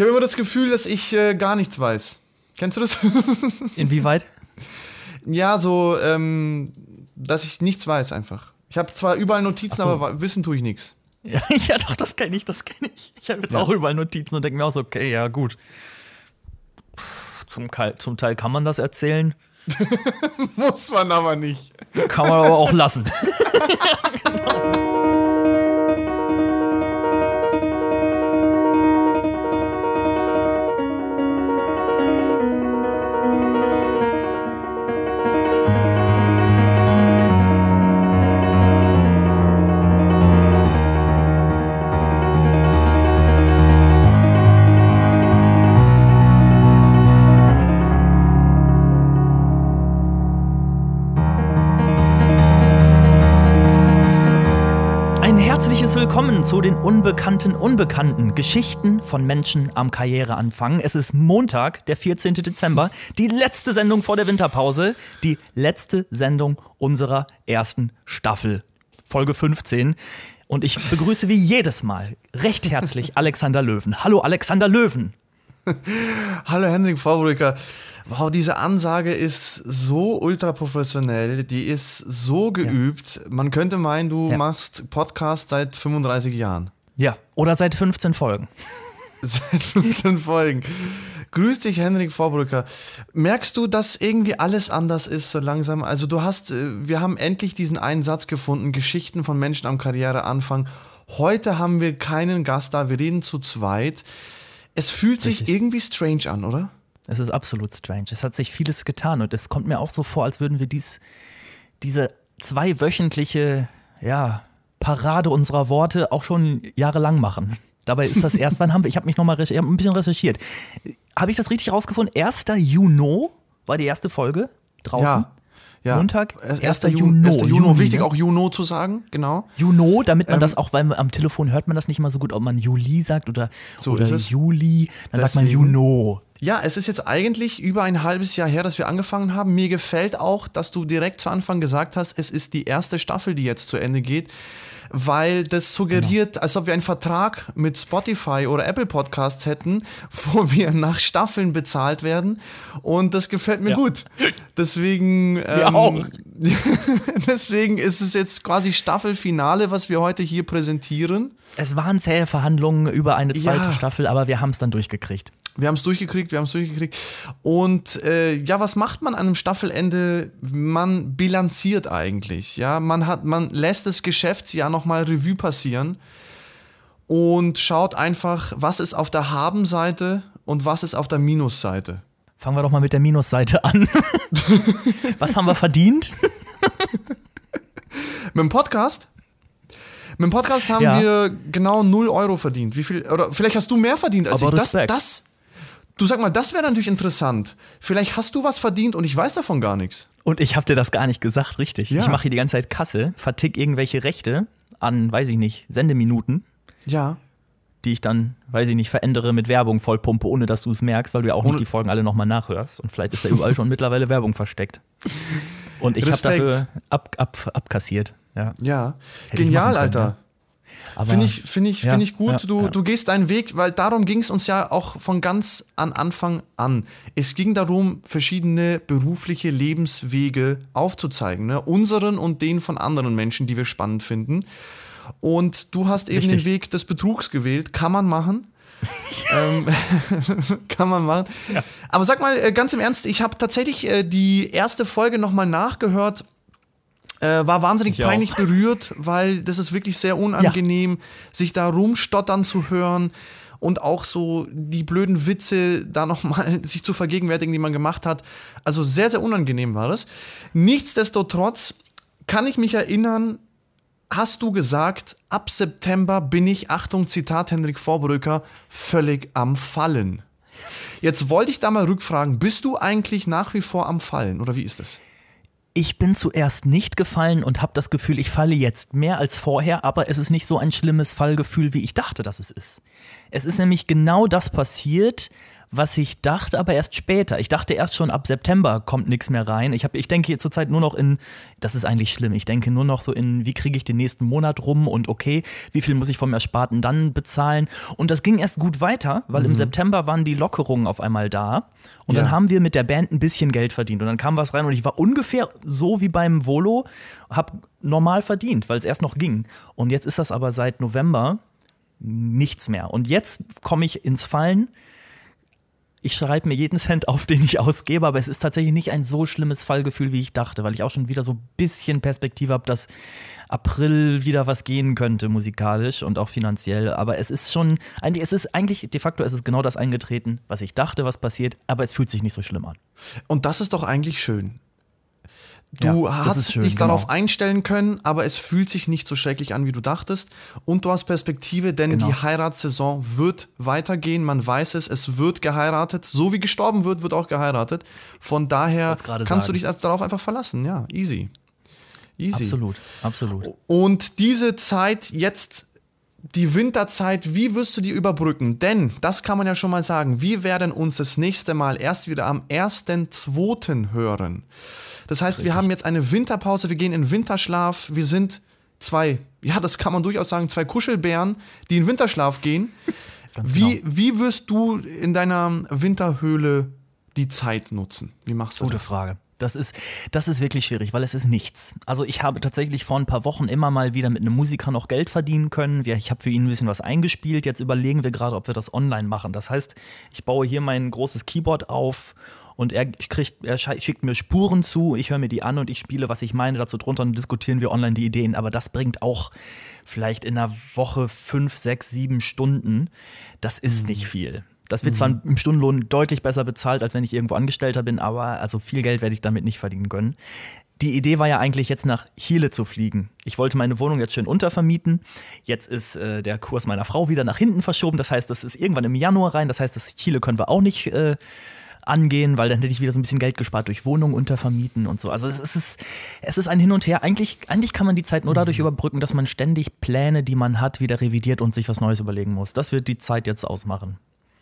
Ich habe immer das Gefühl, dass ich äh, gar nichts weiß. Kennst du das? Inwieweit? ja, so, ähm, dass ich nichts weiß einfach. Ich habe zwar überall Notizen, so. aber wissen tue ich nichts. Ja, ja, doch, das kenne ich, das kenne ich. Ich habe jetzt Ja. auch überall Notizen und denke mir auch so, okay, ja, gut. Zum, Teil- zum Teil kann man das erzählen, Muss man aber nicht. kann man aber auch lassen. Ein herzliches Willkommen zu den unbekannten Unbekannten Geschichten von Menschen am Karriereanfang. Es ist Montag, der 14. Dezember, die letzte Sendung vor der Winterpause, die letzte Sendung unserer ersten Staffel, Folge 15. Und ich begrüße wie jedes Mal recht herzlich Alexander Löwen. Hallo Alexander Löwen. Hallo Henrik Vorbrücker. Wow, diese Ansage ist so ultra professionell, die ist so geübt. Man könnte meinen, du Ja. machst Podcast seit 35 Jahren. Ja, oder seit 15 Folgen. Seit 15 Folgen. Grüß dich, Henrik Vorbrücker. Merkst du, dass irgendwie alles anders ist so langsam? Also du hast, äh, wir haben endlich diesen einen Satz gefunden, Geschichten von Menschen am Karriereanfang. Heute haben wir keinen Gast da, wir reden zu zweit. Es fühlt sich Richtig. irgendwie strange an, oder? Es ist absolut strange. Es hat sich vieles getan und es kommt mir auch so vor, als würden wir dies, diese zweiwöchentliche ja, Parade unserer Worte auch schon jahrelang machen. Dabei ist das erst, wann haben wir, ich habe mich nochmal hab ein bisschen recherchiert. Habe ich das richtig rausgefunden? 1. Juni war die erste Folge draußen. Ja. Ja. Montag, Erst- 1. 1. Juni. 1. Juni. Juni, Wichtig ne? auch Juno zu sagen, genau. Juno, damit man Ähm, das auch, weil man am Telefon hört man das nicht mal so gut, ob man Juli sagt oder, So oder. Juli. Dann sagt man Deswegen- Juno. Ja, es ist jetzt eigentlich über ein halbes Jahr her, dass wir angefangen haben. Mir gefällt auch, dass du direkt zu Anfang gesagt hast, es ist die erste Staffel, die jetzt zu Ende geht, weil das suggeriert, als ob wir einen Vertrag mit Spotify oder Apple Podcasts hätten, wo wir nach Staffeln bezahlt werden. Und das gefällt mir Ja. gut. Deswegen, ähm, auch. deswegen ist es jetzt quasi Staffelfinale, was wir heute hier präsentieren. Es waren zähe Verhandlungen über eine zweite Ja. Staffel, aber wir haben es dann durchgekriegt. Wir haben es durchgekriegt, wir haben es durchgekriegt. Und äh, ja, was macht man an einem Staffelende? Man bilanziert eigentlich. Ja, man hat, man lässt das Geschäftsjahr nochmal Revue passieren und schaut einfach, was ist auf der Habenseite und was ist auf der Minusseite. Fangen wir doch mal mit der Minusseite an. Was haben wir verdient? Mit dem Podcast? Mit dem Podcast haben Ja. wir genau 0 Euro verdient. Wie viel? Oder vielleicht hast du mehr verdient als Aber ich. Das, Respekt. das, du sag mal, das wäre natürlich interessant. Vielleicht hast du was verdient und ich weiß davon gar nichts. Und ich habe dir das gar nicht gesagt, richtig. Ja. Ich mache hier die ganze Zeit Kasse, vertick irgendwelche Rechte an, weiß ich nicht, Sendeminuten, Ja. die ich dann, weiß ich nicht, verändere mit Werbung vollpumpe, ohne dass du es merkst, weil du ja auch Ohne- nicht die Folgen alle nochmal nachhörst. Und vielleicht ist da überall schon mittlerweile Werbung versteckt. Und ich habe dafür ab, ab, abkassiert. Ja. Ja, genial, können, Alter. Aber Finde ich, find ich, Ja, find ich gut. ja, du, ja. du gehst deinen Weg, weil darum ging es uns ja auch von ganz an Anfang an. Es ging darum, verschiedene berufliche Lebenswege aufzuzeigen. Ne? Unseren und den von anderen Menschen, die wir spannend finden. Und du hast eben Richtig. den Weg des Betrugs gewählt. Kann man machen. ähm, kann man machen. Aber sag mal, äh, ganz im Ernst, ich habe tatsächlich äh, die erste Folge nochmal nachgehört. Äh, war wahnsinnig Ich auch. peinlich berührt, weil das ist wirklich sehr unangenehm, sich da rumstottern zu hören und auch so die blöden Witze da nochmal sich zu vergegenwärtigen, die man gemacht hat. Also sehr, sehr unangenehm war das. Nichtsdestotrotz kann ich mich erinnern, hast du gesagt, ab September bin ich, Achtung, Zitat Henrik Vorbrücker, völlig am Fallen. Jetzt wollte ich da mal rückfragen, bist du eigentlich nach wie vor am Fallen oder wie ist das? Ich bin zuerst nicht gefallen und habe das Gefühl, ich falle jetzt mehr als vorher, aber es ist nicht so ein schlimmes Fallgefühl, wie ich dachte, dass es ist. Es ist nämlich genau das passiert, was ich dachte, aber erst später. Ich dachte erst schon ab September kommt nichts mehr rein. Ich, hab, ich denke zurzeit nur noch in, das ist eigentlich schlimm, ich denke nur noch so in, wie kriege ich den nächsten Monat rum und okay, wie viel muss ich vom Ersparten dann bezahlen. Und das ging erst gut weiter, weil mhm. im September waren die Lockerungen auf einmal da. Und ja. dann haben wir mit der Band ein bisschen Geld verdient. Und dann kam was rein und ich war ungefähr so wie beim Volo, hab normal verdient, weil es erst noch ging. Und jetzt ist das aber seit November nichts mehr. Und jetzt komme ich ins Fallen ich schreibe mir jeden Cent auf, den ich ausgebe, aber es ist tatsächlich nicht ein so schlimmes Fallgefühl, wie ich dachte, weil ich auch schon wieder so ein bisschen Perspektive habe, dass April wieder was gehen könnte, musikalisch und auch finanziell. Aber es ist schon, eigentlich, es ist eigentlich, de facto ist es genau das eingetreten, was ich dachte, was passiert, aber es fühlt sich nicht so schlimm an. Und das ist doch eigentlich schön. Du ja, hast schön, dich genau. darauf einstellen können, aber es fühlt sich nicht so schrecklich an, wie du dachtest. Und du hast Perspektive, denn genau. die Heiratssaison wird weitergehen. Man weiß es, es wird geheiratet. So wie gestorben wird, wird auch geheiratet. Von daher kannst sagen. du dich darauf einfach verlassen. Ja, easy. Easy. Absolut, absolut. Und diese Zeit jetzt die Winterzeit, wie wirst du die überbrücken? Denn, das kann man ja schon mal sagen, wir werden uns das nächste Mal erst wieder am 1.2. hören. Das heißt, Richtig. wir haben jetzt eine Winterpause, wir gehen in Winterschlaf, wir sind zwei, ja, das kann man durchaus sagen, zwei Kuschelbären, die in Winterschlaf gehen. wie, genau. wie wirst du in deiner Winterhöhle die Zeit nutzen? Wie machst du Gute das? Gute Frage. Das ist, das ist wirklich schwierig, weil es ist nichts. Also ich habe tatsächlich vor ein paar Wochen immer mal wieder mit einem Musiker noch Geld verdienen können. Ich habe für ihn ein bisschen was eingespielt. Jetzt überlegen wir gerade, ob wir das online machen. Das heißt, ich baue hier mein großes Keyboard auf und er, kriegt, er schickt mir Spuren zu, ich höre mir die an und ich spiele, was ich meine, dazu drunter und diskutieren wir online die Ideen. Aber das bringt auch vielleicht in einer Woche fünf, sechs, sieben Stunden. Das ist mhm. nicht viel. Das wird mhm. zwar im Stundenlohn deutlich besser bezahlt, als wenn ich irgendwo Angestellter bin, aber also viel Geld werde ich damit nicht verdienen können. Die Idee war ja eigentlich jetzt nach Chile zu fliegen. Ich wollte meine Wohnung jetzt schön untervermieten. Jetzt ist äh, der Kurs meiner Frau wieder nach hinten verschoben. Das heißt, das ist irgendwann im Januar rein. Das heißt, das Chile können wir auch nicht äh, angehen, weil dann hätte ich wieder so ein bisschen Geld gespart durch Wohnung untervermieten und so. Also es ist, es ist ein Hin und Her. Eigentlich, eigentlich kann man die Zeit nur dadurch mhm. überbrücken, dass man ständig Pläne, die man hat, wieder revidiert und sich was Neues überlegen muss. Das wird die Zeit jetzt ausmachen.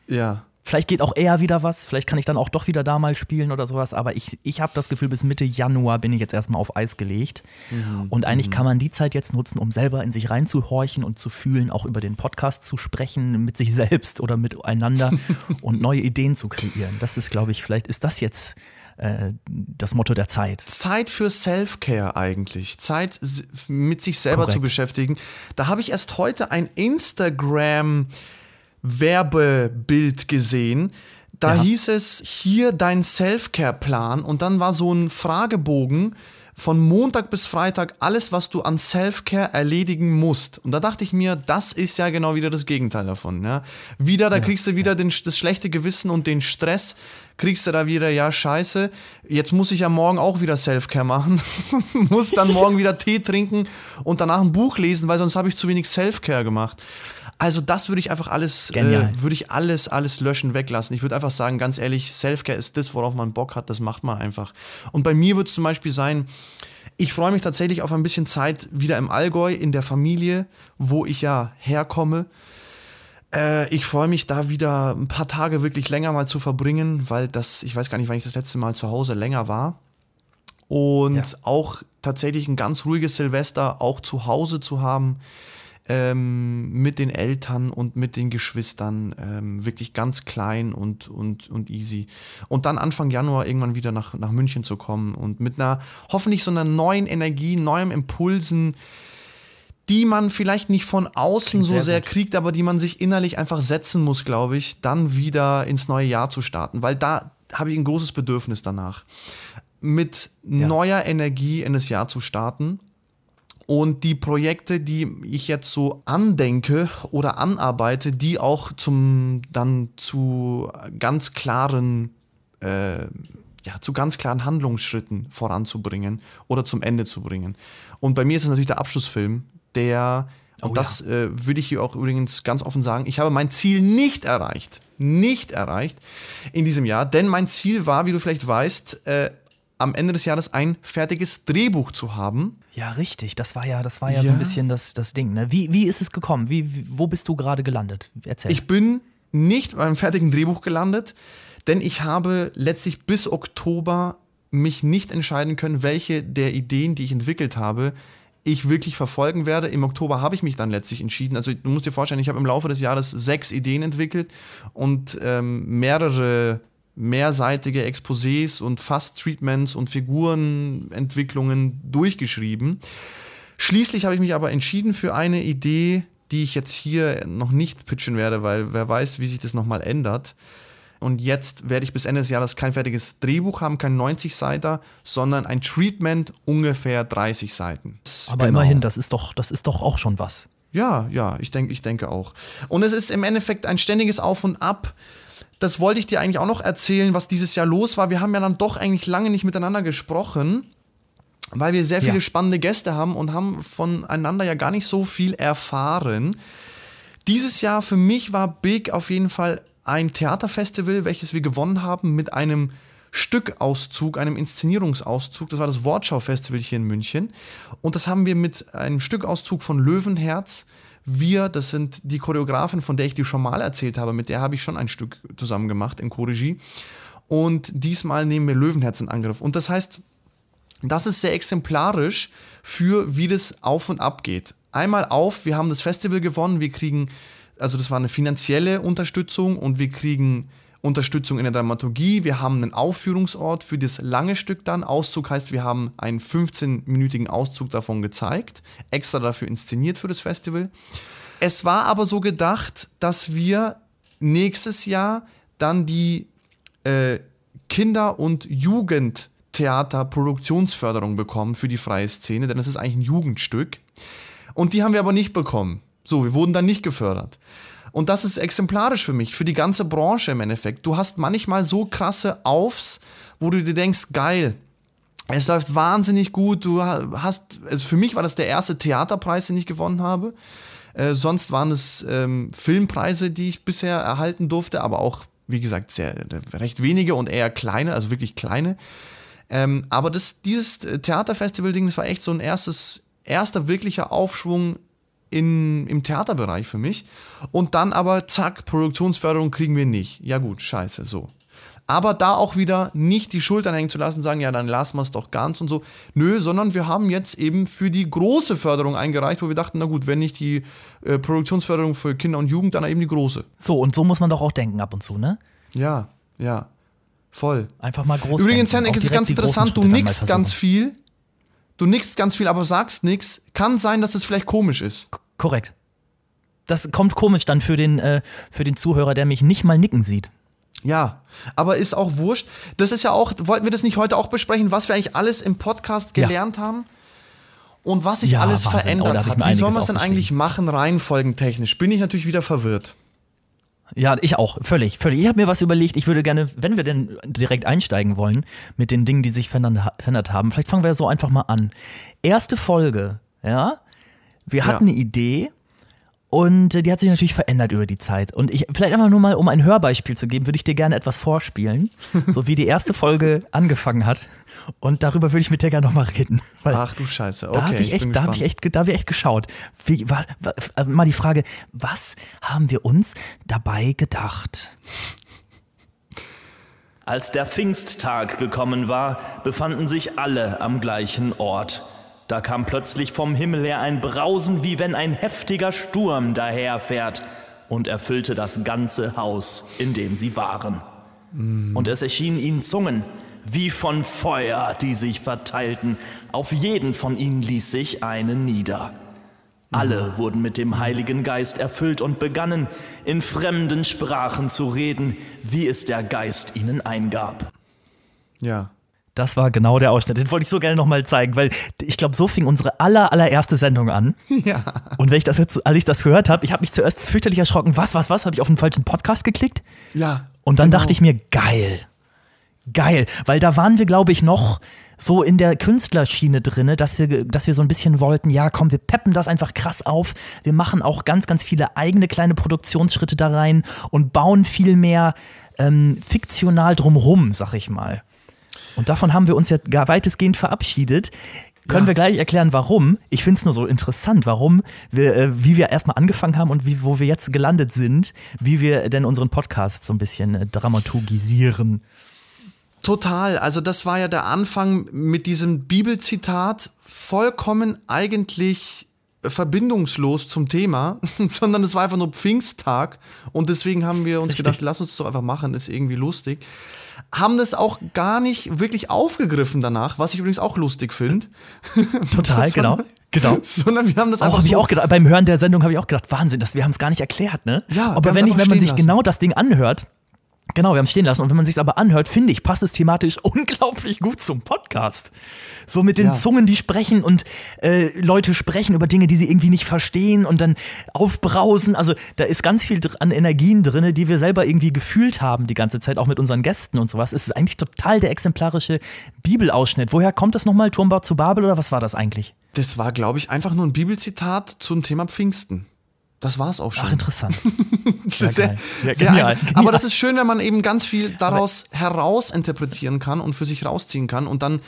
Ja, Vielleicht geht auch eher wieder was, vielleicht kann ich dann auch doch wieder da mal spielen oder sowas, aber ich, ich habe das Gefühl, bis Mitte Januar bin ich jetzt erstmal auf Eis gelegt. Mhm. Und eigentlich mhm. kann man die Zeit jetzt nutzen, um selber in sich reinzuhorchen und zu fühlen, auch über den Podcast zu sprechen, mit sich selbst oder miteinander und neue Ideen zu kreieren. Das ist, glaube ich, vielleicht ist das jetzt äh, das Motto der Zeit. Zeit für Self-Care eigentlich. Zeit mit sich selber Korrekt. zu beschäftigen. Da habe ich erst heute ein Instagram- Werbebild gesehen. Da ja. hieß es hier dein Self-Care-Plan und dann war so ein Fragebogen von Montag bis Freitag alles, was du an Self-Care erledigen musst. Und da dachte ich mir, das ist ja genau wieder das Gegenteil davon. Ja? Wieder, da ja, kriegst du wieder den, das schlechte Gewissen und den Stress, kriegst du da wieder, ja, scheiße, jetzt muss ich ja morgen auch wieder Self-Care machen, muss dann morgen wieder Tee trinken und danach ein Buch lesen, weil sonst habe ich zu wenig Self-Care gemacht. Also das würde ich einfach alles, äh, würde ich alles, alles löschen, weglassen. Ich würde einfach sagen, ganz ehrlich, Selfcare ist das, worauf man Bock hat, das macht man einfach. Und bei mir wird es zum Beispiel sein, ich freue mich tatsächlich auf ein bisschen Zeit wieder im Allgäu, in der Familie, wo ich ja herkomme. Äh, ich freue mich da wieder ein paar Tage wirklich länger mal zu verbringen, weil das, ich weiß gar nicht, wann ich das letzte Mal zu Hause länger war. Und ja. auch tatsächlich ein ganz ruhiges Silvester auch zu Hause zu haben ähm, mit den Eltern und mit den Geschwistern, ähm, wirklich ganz klein und, und, und easy. Und dann Anfang Januar irgendwann wieder nach, nach München zu kommen und mit einer hoffentlich so einer neuen Energie, neuen Impulsen, die man vielleicht nicht von außen so sehr gut. kriegt, aber die man sich innerlich einfach setzen muss, glaube ich, dann wieder ins neue Jahr zu starten, weil da habe ich ein großes Bedürfnis danach, mit ja. neuer Energie in das Jahr zu starten und die Projekte, die ich jetzt so andenke oder anarbeite, die auch zum dann zu ganz klaren äh, ja, zu ganz klaren Handlungsschritten voranzubringen oder zum Ende zu bringen. Und bei mir ist es natürlich der Abschlussfilm, der, und oh, das ja. äh, würde ich hier auch übrigens ganz offen sagen, ich habe mein Ziel nicht erreicht. Nicht erreicht in diesem Jahr, denn mein Ziel war, wie du vielleicht weißt, äh, am Ende des Jahres ein fertiges Drehbuch zu haben. Ja, richtig. Das war ja, das war ja, ja. so ein bisschen das, das Ding. Ne? Wie, wie ist es gekommen? Wie, wo bist du gerade gelandet? Erzähl. Ich bin nicht beim fertigen Drehbuch gelandet, denn ich habe letztlich bis Oktober mich nicht entscheiden können, welche der Ideen, die ich entwickelt habe, ich wirklich verfolgen werde. Im Oktober habe ich mich dann letztlich entschieden. Also du musst dir vorstellen, ich habe im Laufe des Jahres sechs Ideen entwickelt und ähm, mehrere mehrseitige Exposés und Fast-Treatments und Figurenentwicklungen durchgeschrieben. Schließlich habe ich mich aber entschieden für eine Idee, die ich jetzt hier noch nicht pitchen werde, weil wer weiß, wie sich das nochmal ändert. Und jetzt werde ich bis Ende des Jahres kein fertiges Drehbuch haben, kein 90-Seiter, sondern ein Treatment ungefähr 30 Seiten. Aber genau. immerhin, das ist doch, das ist doch auch schon was. Ja, ja, ich denke, ich denke auch. Und es ist im Endeffekt ein ständiges Auf und Ab. Das wollte ich dir eigentlich auch noch erzählen, was dieses Jahr los war. Wir haben ja dann doch eigentlich lange nicht miteinander gesprochen, weil wir sehr viele ja. spannende Gäste haben und haben voneinander ja gar nicht so viel erfahren. Dieses Jahr für mich war Big auf jeden Fall ein Theaterfestival, welches wir gewonnen haben mit einem Stückauszug, einem Inszenierungsauszug. Das war das Wortschau-Festival hier in München. Und das haben wir mit einem Stückauszug von Löwenherz. Wir, das sind die Choreografin, von der ich dir schon mal erzählt habe, mit der habe ich schon ein Stück zusammen gemacht in Choregie. Und diesmal nehmen wir Löwenherz in Angriff. Und das heißt, das ist sehr exemplarisch für wie das auf und ab geht. Einmal auf, wir haben das Festival gewonnen, wir kriegen also das war eine finanzielle Unterstützung und wir kriegen Unterstützung in der Dramaturgie. Wir haben einen Aufführungsort für das lange Stück dann. Auszug heißt, wir haben einen 15-minütigen Auszug davon gezeigt, extra dafür inszeniert für das Festival. Es war aber so gedacht, dass wir nächstes Jahr dann die äh, Kinder- und Jugendtheater-Produktionsförderung bekommen für die freie Szene, denn es ist eigentlich ein Jugendstück. Und die haben wir aber nicht bekommen. So, wir wurden dann nicht gefördert. Und das ist exemplarisch für mich, für die ganze Branche im Endeffekt. Du hast manchmal so krasse Aufs, wo du dir denkst, geil, es läuft wahnsinnig gut. Du hast, also für mich war das der erste Theaterpreis, den ich gewonnen habe. Äh, sonst waren es ähm, Filmpreise, die ich bisher erhalten durfte, aber auch, wie gesagt, sehr recht wenige und eher kleine, also wirklich kleine. Ähm, aber das, dieses Theaterfestival-Ding, das war echt so ein erstes, erster wirklicher Aufschwung in, im Theaterbereich für mich. Und dann aber, zack, Produktionsförderung kriegen wir nicht. Ja gut, scheiße, so. Aber da auch wieder nicht die Schultern hängen zu lassen, sagen, ja, dann lassen wir es doch ganz und so. Nö, sondern wir haben jetzt eben für die große Förderung eingereicht, wo wir dachten, na gut, wenn nicht die äh, Produktionsförderung für Kinder und Jugend, dann eben die große. So, und so muss man doch auch denken ab und zu, ne? Ja, ja. Voll. Einfach mal groß Übrigens, Henrik, ist ganz interessant, du nickst ganz viel du nickst ganz viel, aber sagst nichts, kann sein, dass es vielleicht komisch ist. K korrekt. Das kommt komisch dann für den, äh, für den Zuhörer, der mich nicht mal nicken sieht. Ja, aber ist auch wurscht. Das ist ja auch, wollten wir das nicht heute auch besprechen, was wir eigentlich alles im Podcast gelernt ja. haben? Und was sich ja, alles Wahnsinn. verändert oh, hat. Wie soll man es denn eigentlich machen, reihenfolgentechnisch? Bin ich natürlich wieder verwirrt. Ja, ich auch, völlig, völlig. Ich habe mir was überlegt, ich würde gerne, wenn wir denn direkt einsteigen wollen mit den Dingen, die sich verändert haben, vielleicht fangen wir so einfach mal an. Erste Folge, ja, wir hatten ja. eine Idee und die hat sich natürlich verändert über die Zeit. Und ich, vielleicht einfach nur mal, um ein Hörbeispiel zu geben, würde ich dir gerne etwas vorspielen, so wie die erste Folge angefangen hat. Und darüber würde ich mit dir gerne nochmal reden. Ach du Scheiße, okay. Da habe ich, echt, da hab ich, echt, da hab ich echt geschaut. Wie, war, war, also mal die Frage, was haben wir uns dabei gedacht? Als der Pfingsttag gekommen war, befanden sich alle am gleichen Ort. Da kam plötzlich vom Himmel her ein Brausen, wie wenn ein heftiger Sturm daherfährt, und erfüllte das ganze Haus, in dem sie waren. Mm. Und es erschienen ihnen Zungen, wie von Feuer, die sich verteilten. Auf jeden von ihnen ließ sich eine nieder. Alle wurden mit dem Heiligen Geist erfüllt und begannen, in fremden Sprachen zu reden, wie es der Geist ihnen eingab. Ja. Das war genau der Ausschnitt. Den wollte ich so gerne nochmal zeigen, weil ich glaube, so fing unsere aller, allererste Sendung an. Ja. Und wenn ich das jetzt, als ich das gehört habe, ich habe mich zuerst fürchterlich erschrocken. Was, was, was? Habe ich auf den falschen Podcast geklickt? Ja. Und dann genau. dachte ich mir, geil geil, weil da waren wir, glaube ich, noch so in der Künstlerschiene drinne, dass wir, dass wir so ein bisschen wollten, ja, komm, wir peppen das einfach krass auf. Wir machen auch ganz, ganz viele eigene kleine Produktionsschritte da rein und bauen viel mehr ähm, fiktional drumrum, sag ich mal. Und davon haben wir uns ja gar weitestgehend verabschiedet. Können Ja. wir gleich erklären, warum? Ich finde es nur so interessant, warum wir, äh, wie wir erstmal angefangen haben und wie, wo wir jetzt gelandet sind, wie wir denn unseren Podcast so ein bisschen äh, dramaturgisieren. Total. Also das war ja der Anfang mit diesem Bibelzitat, vollkommen eigentlich verbindungslos zum Thema, sondern es war einfach nur Pfingsttag und deswegen haben wir uns Richtig. gedacht, lass uns das doch einfach machen, ist irgendwie lustig. Haben das auch gar nicht wirklich aufgegriffen danach, was ich übrigens auch lustig finde. Total, genau. Genau. sondern wir haben das Auch, einfach hab ich so auch gedacht, beim Hören der Sendung habe ich auch gedacht, Wahnsinn, das, wir haben es gar nicht erklärt, ne? Ja, aber wenn, ich, wenn man sich lassen. genau das Ding anhört, genau, wir haben es stehen lassen und wenn man sich aber anhört, finde ich, passt es thematisch unglaublich gut zum Podcast. So mit den Ja. Zungen, die sprechen und äh, Leute sprechen über Dinge, die sie irgendwie nicht verstehen und dann aufbrausen. Also da ist ganz viel an Energien drin, die wir selber irgendwie gefühlt haben die ganze Zeit, auch mit unseren Gästen und sowas. Es ist eigentlich total der exemplarische Bibelausschnitt. Woher kommt das nochmal? Turmbau zu Babel oder was war das eigentlich? Das war, glaube ich, einfach nur ein Bibelzitat zum Thema Pfingsten. Das war es auch schon. Ach, interessant. Das Ja, ist sehr, geil. Ja, sehr genial, einfach. genial. Aber das ist schön, wenn man eben ganz viel daraus herausinterpretieren kann und für sich rausziehen kann und dann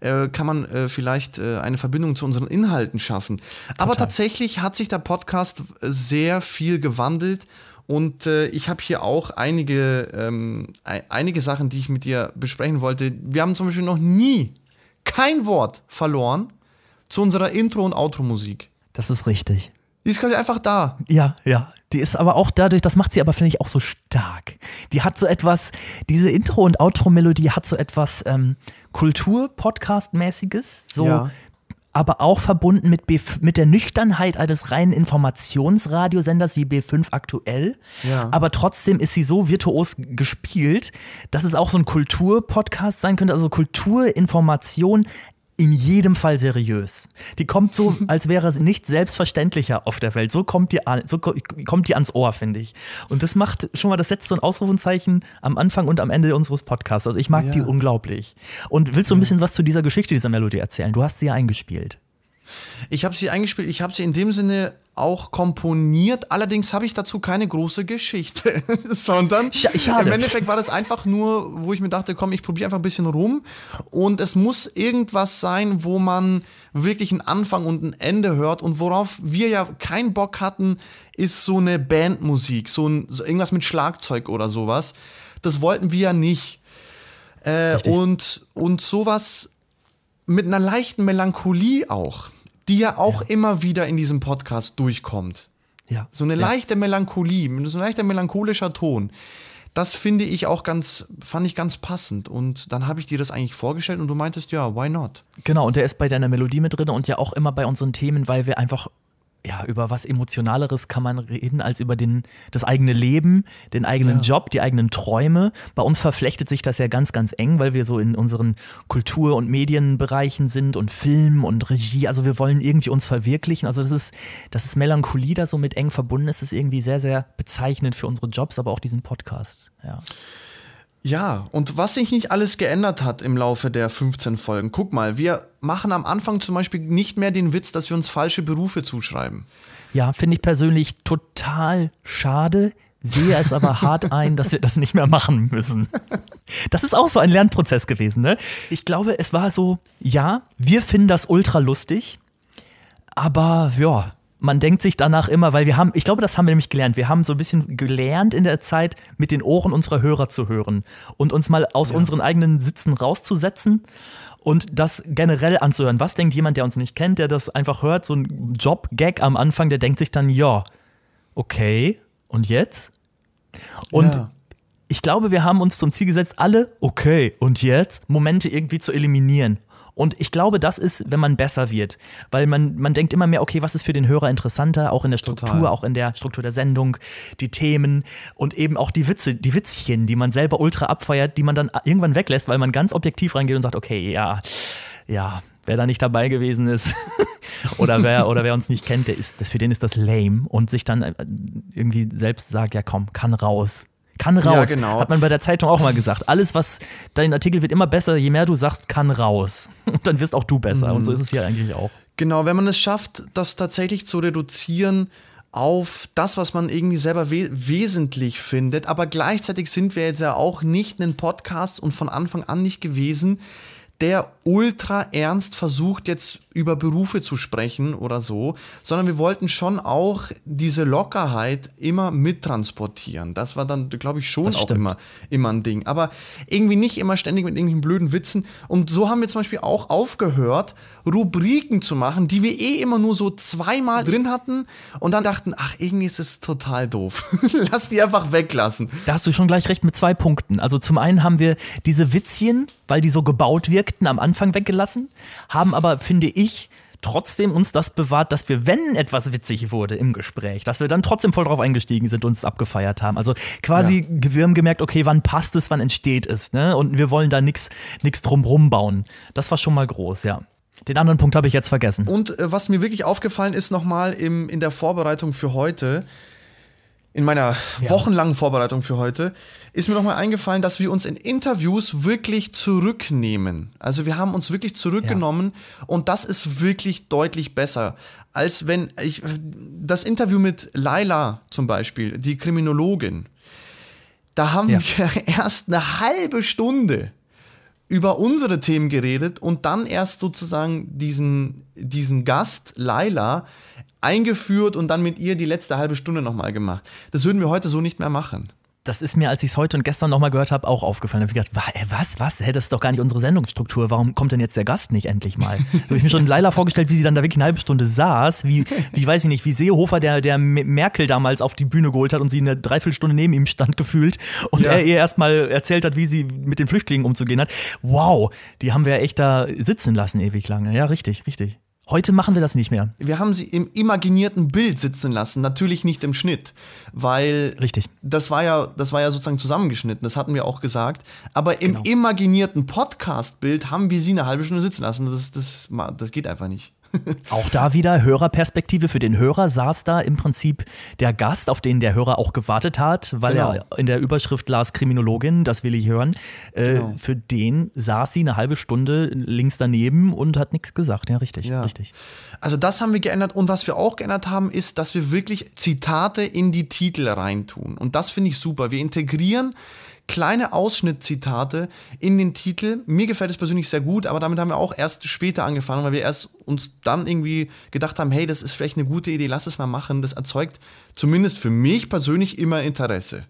äh, kann man äh, vielleicht äh, eine Verbindung zu unseren Inhalten schaffen. Aber tatsächlich hat sich der Podcast sehr viel gewandelt und äh, ich habe hier auch einige, ähm, ei- einige Sachen, die ich mit dir besprechen wollte. Wir haben zum Beispiel noch nie kein Wort verloren zu unserer Intro- und Outro-Musik. Das ist richtig. Die ist quasi einfach da. Ja, ja. Die ist aber auch dadurch, das macht sie aber, finde ich, auch so stark. Die hat so etwas, diese Intro- und Outro-Melodie hat so etwas ähm, Kultur-Podcast-mäßiges, so, Ja. aber auch verbunden mit, B, mit der Nüchternheit eines reinen Informationsradiosenders wie B5 aktuell. Ja. Aber trotzdem ist sie so virtuos gespielt, dass es auch so ein Kultur-Podcast sein könnte, also Kultur, Information, in jedem Fall seriös. Die kommt so, als wäre sie nicht selbstverständlicher auf der Welt. So kommt die, an, so ko- kommt die ans Ohr, finde ich. Und das macht schon mal, das setzt so ein Ausrufenzeichen am Anfang und am Ende unseres Podcasts. Also ich mag Ja. die unglaublich. Und willst du ein bisschen was zu dieser Geschichte, dieser Melodie erzählen? Du hast sie ja eingespielt. Ich habe sie eingespielt, ich habe sie in dem Sinne auch komponiert, allerdings habe ich dazu keine große Geschichte, sondern Scha- schade. im Endeffekt war das einfach nur, wo ich mir dachte, komm, ich probiere einfach ein bisschen rum und es muss irgendwas sein, wo man wirklich einen Anfang und ein Ende hört und worauf wir ja keinen Bock hatten, ist so eine Bandmusik, so, ein, so irgendwas mit Schlagzeug oder sowas. Das wollten wir ja nicht. Äh, und, und sowas mit einer leichten Melancholie auch, die ja auch immer wieder in diesem Podcast durchkommt. Ja. So eine ja. leichte Melancholie, so ein leichter melancholischer Ton. Das finde ich auch ganz, fand ich ganz passend. Und dann habe ich dir das eigentlich vorgestellt und du meintest, ja, why not? Genau, und der ist bei deiner Melodie mit drin und ja auch immer bei unseren Themen, weil wir einfach, ja, über was Emotionaleres kann man reden als über den, das eigene Leben, den eigenen Job, die eigenen Träume. Bei uns verflechtet sich das ja ganz, ganz eng, weil wir so in unseren Kultur- und Medienbereichen sind und Film und Regie. Also wir wollen irgendwie uns verwirklichen. Also das ist, das ist Melancholie da so mit eng verbunden ist, ist irgendwie sehr, sehr bezeichnend für unsere Jobs, aber auch diesen Podcast. Ja. Ja, und was sich nicht alles geändert hat im Laufe der 15 Folgen. Guck mal, wir machen am Anfang zum Beispiel nicht mehr den Witz, dass wir uns falsche Berufe zuschreiben. Ja, finde ich persönlich total schade. Sehe es aber hart ein, dass wir das nicht mehr machen müssen. Das ist auch so ein Lernprozess gewesen, ne? Ich glaube, es war so, ja, wir finden das ultra lustig, aber ja, man denkt sich danach immer, weil wir haben, ich glaube, das haben wir nämlich gelernt. Wir haben so ein bisschen gelernt in der Zeit, mit den Ohren unserer Hörer zu hören und uns mal aus unseren eigenen Sitzen rauszusetzen und das generell anzuhören. Was denkt jemand, der uns nicht kennt, der das einfach hört, so ein Job-Gag am Anfang, der denkt sich dann, ja, okay, und jetzt? Und Ja. ich glaube, wir haben uns zum Ziel gesetzt, alle, okay, und jetzt Momente irgendwie zu eliminieren. Und ich glaube, das ist, wenn man besser wird. Weil man, man denkt immer mehr, okay, was ist für den Hörer interessanter, auch in der Struktur, Total. auch in der Struktur der Sendung, die Themen und eben auch die Witze, die Witzchen, die man selber ultra abfeiert, die man dann irgendwann weglässt, weil man ganz objektiv reingeht und sagt, okay, ja, ja, wer da nicht dabei gewesen ist oder wer oder wer uns nicht kennt, der ist, das, für den ist das lame und sich dann äh, irgendwie selbst sagt, ja komm, kann raus. Kann raus. genau. Hat man bei der Zeitung auch mal gesagt. Alles, was, dein Artikel wird immer besser, je mehr du sagst, kann raus. Und dann wirst auch du besser. Und so ist es hier eigentlich auch. Genau, wenn man es schafft, das tatsächlich zu reduzieren auf das, was man irgendwie selber we wesentlich findet, aber gleichzeitig sind wir jetzt ja auch nicht ein Podcast und von Anfang an nicht gewesen, der ultra ernst versucht, jetzt über Berufe zu sprechen oder so, sondern wir wollten schon auch diese Lockerheit immer mittransportieren. Das war dann, glaube ich, schon auch immer, immer ein Ding. Aber irgendwie nicht immer ständig mit irgendwelchen blöden Witzen. Und so haben wir zum Beispiel auch aufgehört, Rubriken zu machen, die wir eh immer nur so zweimal drin hatten und dann dachten, ach, irgendwie ist es total doof. Lass die einfach weglassen. Da hast du schon gleich recht mit zwei Punkten. Also zum einen haben wir diese Witzchen, weil die so gebaut wirkten, am Anfang weggelassen, haben aber, finde ich, ich trotzdem uns das bewahrt, dass wir, wenn etwas witzig wurde im Gespräch, dass wir dann trotzdem voll drauf eingestiegen sind und es abgefeiert haben. Also quasi, ja. wir haben gemerkt, okay, wann passt es, wann entsteht es, ne? Und wir wollen da nichts drumrum bauen. Das war schon mal groß, ja. Den anderen Punkt habe ich jetzt vergessen. Und äh, was mir wirklich aufgefallen ist, nochmal in der Vorbereitung für heute, in meiner ja. wochenlangen Vorbereitung für heute, ist mir nochmal eingefallen, dass wir uns in Interviews wirklich zurücknehmen. Also wir haben uns wirklich zurückgenommen ja. und das ist wirklich deutlich besser, als wenn ich das Interview mit Laila zum Beispiel, die Kriminologin, da haben ja. wir erst eine halbe Stunde über unsere Themen geredet und dann erst sozusagen diesen, diesen Gast, Laila, eingeführt und dann mit ihr die letzte halbe Stunde nochmal gemacht. Das würden wir heute so nicht mehr machen das ist mir, als ich es heute und gestern nochmal gehört habe, auch aufgefallen. Da habe ich gedacht, was, was? Hey, das ist doch gar nicht unsere Sendungsstruktur. Warum kommt denn jetzt der Gast nicht endlich mal? da habe ich mir schon Leila vorgestellt, wie sie dann da wirklich eine halbe Stunde saß, wie, wie weiß ich nicht, wie Seehofer, der, der Merkel damals auf die Bühne geholt hat und sie eine Dreiviertelstunde neben ihm stand gefühlt und ja. er ihr erstmal erzählt hat, wie sie mit den Flüchtlingen umzugehen hat. Wow, die haben wir echt da sitzen lassen ewig lange. Ja, richtig, richtig. Heute machen wir das nicht mehr. Wir haben sie im imaginierten Bild sitzen lassen, natürlich nicht im Schnitt, weil Richtig. Das war ja, das war ja sozusagen zusammengeschnitten, das hatten wir auch gesagt. Aber im genau. imaginierten Podcast-Bild haben wir sie eine halbe Stunde sitzen lassen. Das, das, das geht einfach nicht. Auch da wieder Hörerperspektive. Für den Hörer saß da im Prinzip der Gast, auf den der Hörer auch gewartet hat, weil genau. er in der Überschrift las Kriminologin, das will ich hören. Äh, genau. Für den saß sie eine halbe Stunde links daneben und hat nichts gesagt. Ja, richtig, ja. richtig. Also das haben wir geändert und was wir auch geändert haben, ist, dass wir wirklich Zitate in die Titel reintun. Und das finde ich super. Wir integrieren kleine Ausschnittzitate in den Titel. Mir gefällt es persönlich sehr gut, aber damit haben wir auch erst später angefangen, weil wir erst uns dann irgendwie gedacht haben, hey, das ist vielleicht eine gute Idee, lass es mal machen. Das erzeugt zumindest für mich persönlich immer Interesse.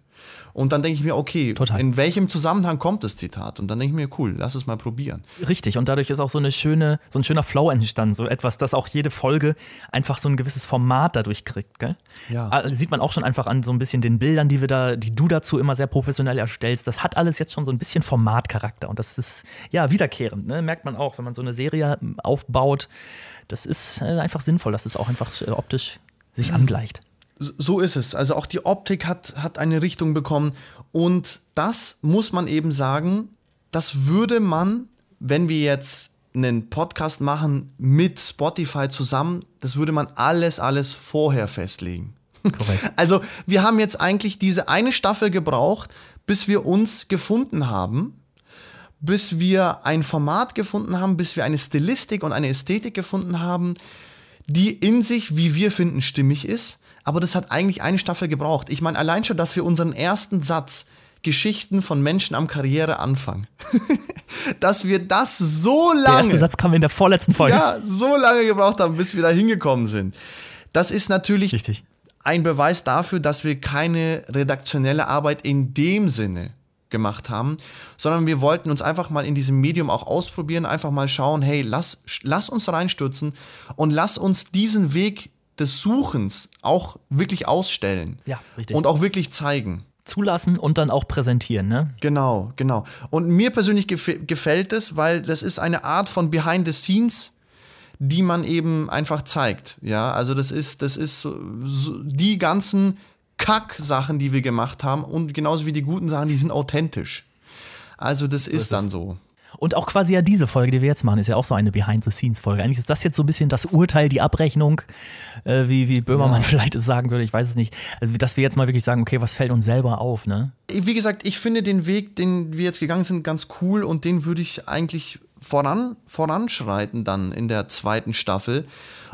Und dann denke ich mir, okay, Total. in welchem Zusammenhang kommt das Zitat? Und dann denke ich mir, cool, lass es mal probieren. Richtig, und dadurch ist auch so eine schöne, so ein schöner Flow entstanden, so etwas, dass auch jede Folge einfach so ein gewisses Format dadurch kriegt, gell? Ja. Ah, sieht man auch schon einfach an so ein bisschen den Bildern, die wir da, die du dazu immer sehr professionell erstellst. Das hat alles jetzt schon so ein bisschen Formatcharakter und das ist ja wiederkehrend, ne? Merkt man auch, wenn man so eine Serie aufbaut. Das ist äh, einfach sinnvoll, dass es auch einfach äh, optisch sich angleicht. So ist es. Also auch die Optik hat, hat eine Richtung bekommen. Und das muss man eben sagen, das würde man, wenn wir jetzt einen Podcast machen mit Spotify zusammen, das würde man alles, alles vorher festlegen. Korrekt. Also wir haben jetzt eigentlich diese eine Staffel gebraucht, bis wir uns gefunden haben, bis wir ein Format gefunden haben, bis wir eine Stilistik und eine Ästhetik gefunden haben, die in sich, wie wir finden, stimmig ist aber das hat eigentlich eine Staffel gebraucht. Ich meine, allein schon, dass wir unseren ersten Satz Geschichten von Menschen am Karriereanfang. dass wir das so lange. Der erste Satz kam in der vorletzten Folge. Ja, so lange gebraucht haben, bis wir da hingekommen sind. Das ist natürlich Richtig. ein Beweis dafür, dass wir keine redaktionelle Arbeit in dem Sinne gemacht haben, sondern wir wollten uns einfach mal in diesem Medium auch ausprobieren, einfach mal schauen, hey, lass, lass uns reinstürzen und lass uns diesen Weg des Suchens auch wirklich ausstellen. Ja, richtig. Und auch wirklich zeigen. Zulassen und dann auch präsentieren, ne? Genau, genau. Und mir persönlich gef gefällt es, weil das ist eine Art von Behind the Scenes, die man eben einfach zeigt. Ja, also das ist, das ist so, so die ganzen Kack-Sachen, die wir gemacht haben und genauso wie die guten Sachen, die sind authentisch. Also das ist, ist dann so. Und auch quasi ja diese Folge, die wir jetzt machen, ist ja auch so eine Behind-the-Scenes-Folge. Eigentlich ist das jetzt so ein bisschen das Urteil, die Abrechnung, äh, wie, wie Böhmermann ja. vielleicht es sagen würde, ich weiß es nicht. Also, dass wir jetzt mal wirklich sagen, okay, was fällt uns selber auf, ne? Wie gesagt, ich finde den Weg, den wir jetzt gegangen sind, ganz cool und den würde ich eigentlich voran, voranschreiten dann in der zweiten Staffel.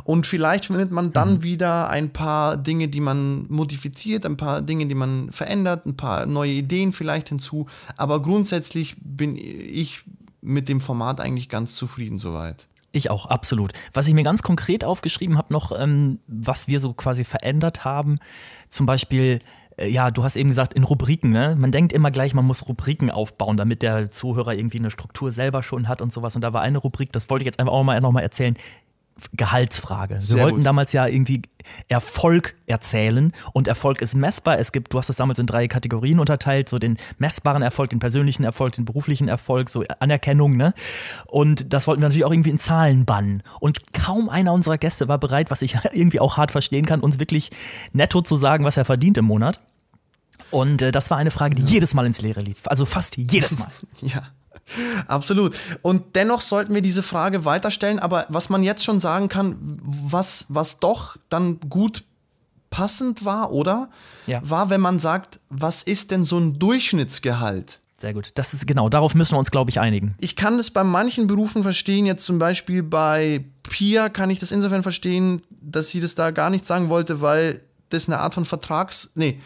Und vielleicht findet man dann mhm. wieder ein paar Dinge, die man modifiziert, ein paar Dinge, die man verändert, ein paar neue Ideen vielleicht hinzu. Aber grundsätzlich bin ich mit dem Format eigentlich ganz zufrieden soweit. Ich auch, absolut. Was ich mir ganz konkret aufgeschrieben habe, noch, ähm, was wir so quasi verändert haben, zum Beispiel äh, ja, du hast eben gesagt, in Rubriken, ne? Man denkt immer gleich, man muss Rubriken aufbauen, damit der Zuhörer irgendwie eine Struktur selber schon hat und sowas. Und da war eine Rubrik, das wollte ich jetzt einfach auch mal, noch mal erzählen, Gehaltsfrage. Wir Sehr wollten gut. damals ja irgendwie Erfolg erzählen und Erfolg ist messbar. Es gibt, du hast das damals in drei Kategorien unterteilt, so den messbaren Erfolg, den persönlichen Erfolg, den beruflichen Erfolg, so Anerkennung, ne? Und das wollten wir natürlich auch irgendwie in Zahlen bannen. Und kaum einer unserer Gäste war bereit, was ich irgendwie auch hart verstehen kann, uns wirklich netto zu sagen, was er verdient im Monat. Und äh, das war eine Frage, die jedes Mal ins Leere lief. Also fast jedes Mal. ja. Absolut. Und dennoch sollten wir diese Frage weiterstellen. Aber was man jetzt schon sagen kann, was, was doch dann gut passend war, oder? Ja. War, wenn man sagt, was ist denn so ein Durchschnittsgehalt? Sehr gut. Das ist genau, darauf müssen wir uns, glaube ich, einigen. Ich kann das bei manchen Berufen verstehen, jetzt zum Beispiel bei Pia kann ich das insofern verstehen, dass sie das da gar nicht sagen wollte, weil das eine Art von Vertrags, nee,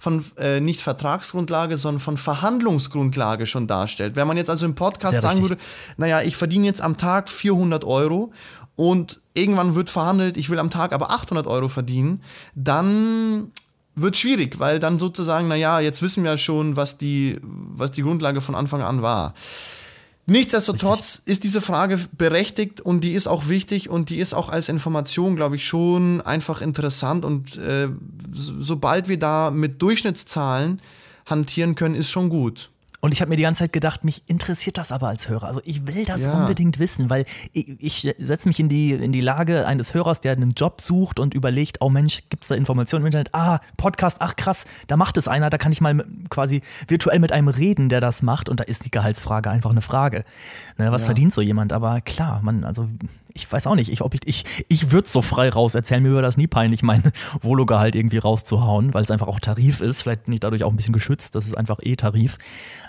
von äh, nicht Vertragsgrundlage, sondern von Verhandlungsgrundlage schon darstellt. Wenn man jetzt also im Podcast sagen würde, naja, ich verdiene jetzt am Tag 400 Euro und irgendwann wird verhandelt, ich will am Tag aber 800 Euro verdienen, dann wird schwierig, weil dann sozusagen, naja, jetzt wissen wir ja schon, was die, was die Grundlage von Anfang an war. Nichtsdestotrotz Richtig. ist diese Frage berechtigt und die ist auch wichtig und die ist auch als Information, glaube ich, schon einfach interessant. Und äh, sobald wir da mit Durchschnittszahlen hantieren können, ist schon gut. Und ich habe mir die ganze Zeit gedacht, mich interessiert das aber als Hörer. Also ich will das ja. unbedingt wissen, weil ich, ich setze mich in die, in die Lage eines Hörers, der einen Job sucht und überlegt, oh Mensch, gibt es da Informationen im Internet? Ah, Podcast, ach krass, da macht es einer, da kann ich mal quasi virtuell mit einem reden, der das macht. Und da ist die Gehaltsfrage einfach eine Frage. Ne, was ja. verdient so jemand? Aber klar, man, also ich weiß auch nicht, ich, ich, ich, ich würde so frei raus erzählen, mir wäre das nie peinlich, mein Vologehalt irgendwie rauszuhauen, weil es einfach auch Tarif ist. Vielleicht bin ich dadurch auch ein bisschen geschützt, das ist einfach eh Tarif.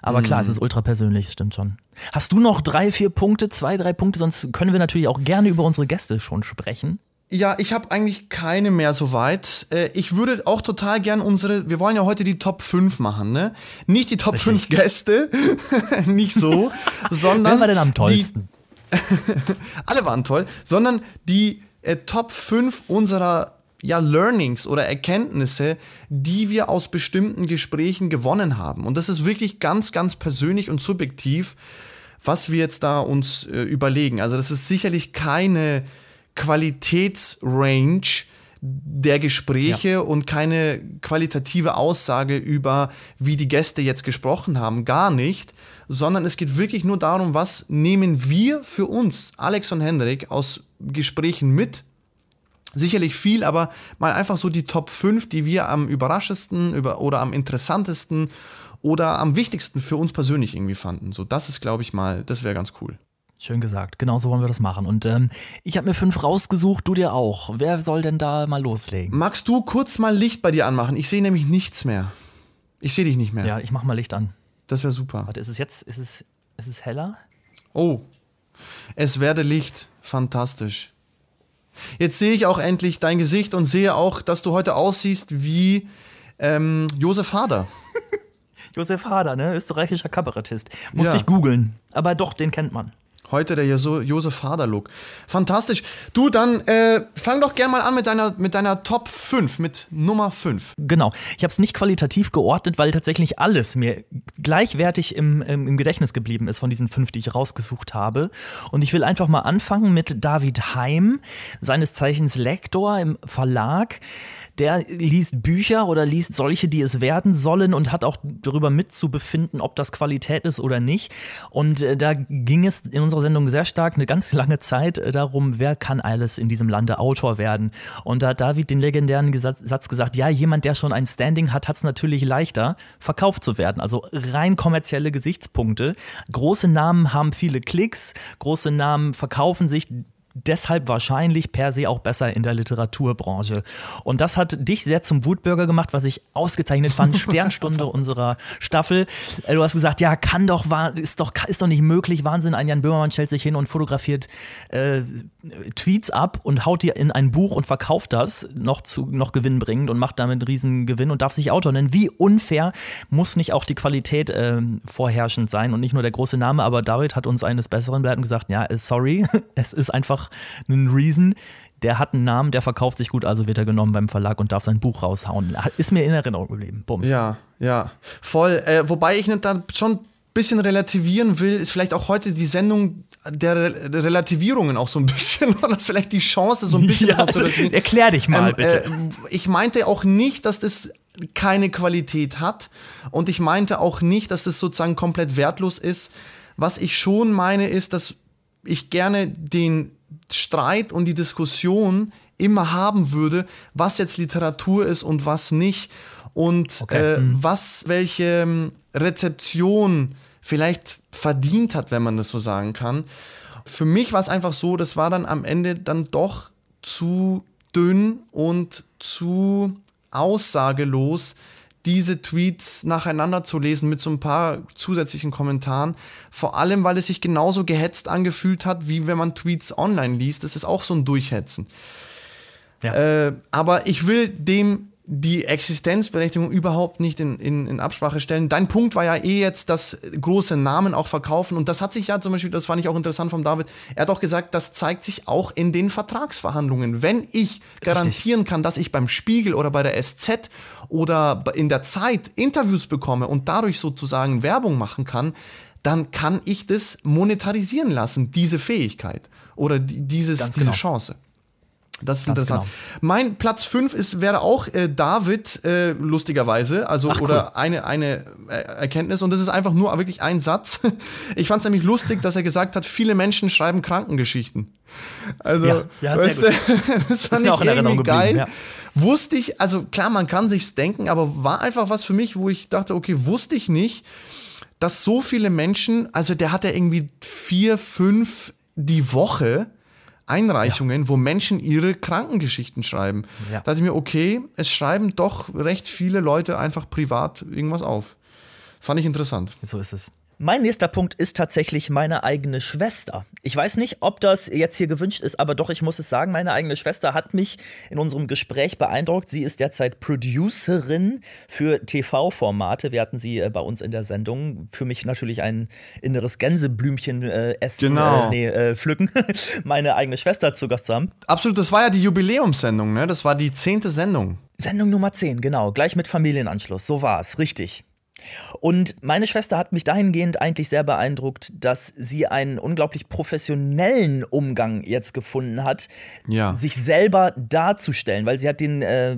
Aber klar, es mhm. ist ultra persönlich, stimmt schon. Hast du noch drei, vier Punkte, zwei, drei Punkte? Sonst können wir natürlich auch gerne über unsere Gäste schon sprechen. Ja, ich habe eigentlich keine mehr soweit. Äh, ich würde auch total gern unsere, wir wollen ja heute die Top 5 machen, ne? Nicht die Top Richtig. 5 Gäste, nicht so, sondern. Wer war denn am tollsten? alle waren toll, sondern die äh, Top 5 unserer ja, Learnings oder Erkenntnisse, die wir aus bestimmten Gesprächen gewonnen haben. Und das ist wirklich ganz, ganz persönlich und subjektiv, was wir jetzt da uns äh, überlegen. Also das ist sicherlich keine Qualitätsrange der Gespräche ja. und keine qualitative Aussage über, wie die Gäste jetzt gesprochen haben. Gar nicht, sondern es geht wirklich nur darum, was nehmen wir für uns, Alex und Hendrik, aus Gesprächen mit. Sicherlich viel, aber mal einfach so die Top 5, die wir am überraschendsten oder am interessantesten oder am wichtigsten für uns persönlich irgendwie fanden. So, das ist, glaube ich, mal, das wäre ganz cool. Schön gesagt. Genau so wollen wir das machen. Und ähm, ich habe mir fünf rausgesucht, du dir auch. Wer soll denn da mal loslegen? Magst du kurz mal Licht bei dir anmachen? Ich sehe nämlich nichts mehr. Ich sehe dich nicht mehr. Ja, ich mach mal Licht an. Das wäre super. Warte, ist es jetzt, ist es, ist es heller? Oh, es werde Licht. Fantastisch. Jetzt sehe ich auch endlich dein Gesicht und sehe auch, dass du heute aussiehst wie ähm, Josef Hader. Josef Hader, ne? Österreichischer Kabarettist. Musste ja. ich googeln. Aber doch, den kennt man. Heute der Josef Hader-Look. Fantastisch. Du, dann äh, fang doch gern mal an mit deiner, mit deiner Top 5, mit Nummer 5. Genau. Ich habe es nicht qualitativ geordnet, weil tatsächlich alles mir gleichwertig im, im, im, Gedächtnis geblieben ist von diesen fünf, die ich rausgesucht habe. Und ich will einfach mal anfangen mit David Heim, seines Zeichens Lektor im Verlag der liest Bücher oder liest solche, die es werden sollen und hat auch darüber mitzubefinden, ob das Qualität ist oder nicht. Und äh, da ging es in unserer Sendung sehr stark eine ganz lange Zeit äh, darum, wer kann alles in diesem Lande Autor werden. Und da hat David den legendären Satz gesagt, ja, jemand, der schon ein Standing hat, hat es natürlich leichter, verkauft zu werden. Also rein kommerzielle Gesichtspunkte. Große Namen haben viele Klicks, große Namen verkaufen sich deshalb wahrscheinlich per se auch besser in der Literaturbranche. Und das hat dich sehr zum Wutbürger gemacht, was ich ausgezeichnet fand. Sternstunde unserer Staffel. Äh, du hast gesagt, ja, kann doch, ist doch, ist doch nicht möglich. Wahnsinn, ein Jan Böhmermann stellt sich hin und fotografiert äh, Tweets ab und haut dir in ein Buch und verkauft das noch zu noch gewinnbringend und macht damit einen riesen Gewinn und darf sich Autor nennen. Wie unfair muss nicht auch die Qualität äh, vorherrschend sein und nicht nur der große Name, aber David hat uns eines Besseren belehrt und gesagt, ja, äh, sorry, es ist einfach ein Reason. Der hat einen Namen, der verkauft sich gut, also wird er genommen beim Verlag und darf sein Buch raushauen. Ist mir in Erinnerung geblieben. Bums. Ja, ja, voll. Äh, wobei ich dann schon ein bisschen relativieren will, ist vielleicht auch heute die Sendung der Re Relativierungen auch so ein bisschen, oder das vielleicht die Chance so ein bisschen ja, also, Erklär dich mal, ähm, bitte. Äh, ich meinte auch nicht, dass das keine Qualität hat und ich meinte auch nicht, dass das sozusagen komplett wertlos ist. Was ich schon meine, ist, dass ich gerne den Streit und die Diskussion immer haben würde, was jetzt Literatur ist und was nicht und okay. äh, mhm. was welche ähm, Rezeption vielleicht verdient hat, wenn man das so sagen kann. Für mich war es einfach so, das war dann am Ende dann doch zu dünn und zu aussagelos, diese Tweets nacheinander zu lesen mit so ein paar zusätzlichen Kommentaren. Vor allem, weil es sich genauso gehetzt angefühlt hat, wie wenn man Tweets online liest. Das ist auch so ein Durchhetzen. Ja. Äh, aber ich will dem die Existenzberechtigung überhaupt nicht in, in, in, Absprache stellen. Dein Punkt war ja eh jetzt, dass große Namen auch verkaufen. Und das hat sich ja zum Beispiel, das fand ich auch interessant von David, er hat auch gesagt, das zeigt sich auch in den Vertragsverhandlungen. Wenn ich garantieren kann, dass ich beim Spiegel oder bei der SZ oder in der Zeit Interviews bekomme und dadurch sozusagen Werbung machen kann, dann kann ich das monetarisieren lassen, diese Fähigkeit oder dieses, genau. diese Chance. Das ist Ganz interessant. Genau. Mein Platz 5 ist, wäre auch äh, David, äh, lustigerweise. Also, Ach, oder eine, eine äh, Erkenntnis. Und das ist einfach nur wirklich ein Satz. Ich fand es nämlich lustig, dass er gesagt hat, viele Menschen schreiben Krankengeschichten. Also, ja, ja, weißt du, das fand ist mir auch in Erinnerung geil. Ja. Wusste ich, also klar, man kann sich's denken, aber war einfach was für mich, wo ich dachte, okay, wusste ich nicht, dass so viele Menschen, also der hat ja irgendwie vier, fünf die Woche Einreichungen, ja. wo Menschen ihre Krankengeschichten schreiben. Ja. Da dachte ich mir, okay, es schreiben doch recht viele Leute einfach privat irgendwas auf. Fand ich interessant. So ist es. Mein nächster Punkt ist tatsächlich meine eigene Schwester. Ich weiß nicht, ob das jetzt hier gewünscht ist, aber doch, ich muss es sagen, meine eigene Schwester hat mich in unserem Gespräch beeindruckt. Sie ist derzeit Producerin für TV-Formate. Wir hatten sie äh, bei uns in der Sendung. Für mich natürlich ein inneres Gänseblümchen äh, essen, genau. äh, nee, äh, pflücken, meine eigene Schwester zu Gast zu haben. Absolut, das war ja die Jubiläumssendung, ne? Das war die zehnte Sendung. Sendung Nummer 10, genau, gleich mit Familienanschluss. So war es, richtig. Und meine Schwester hat mich dahingehend eigentlich sehr beeindruckt, dass sie einen unglaublich professionellen Umgang jetzt gefunden hat, ja. sich selber darzustellen, weil sie hat den äh,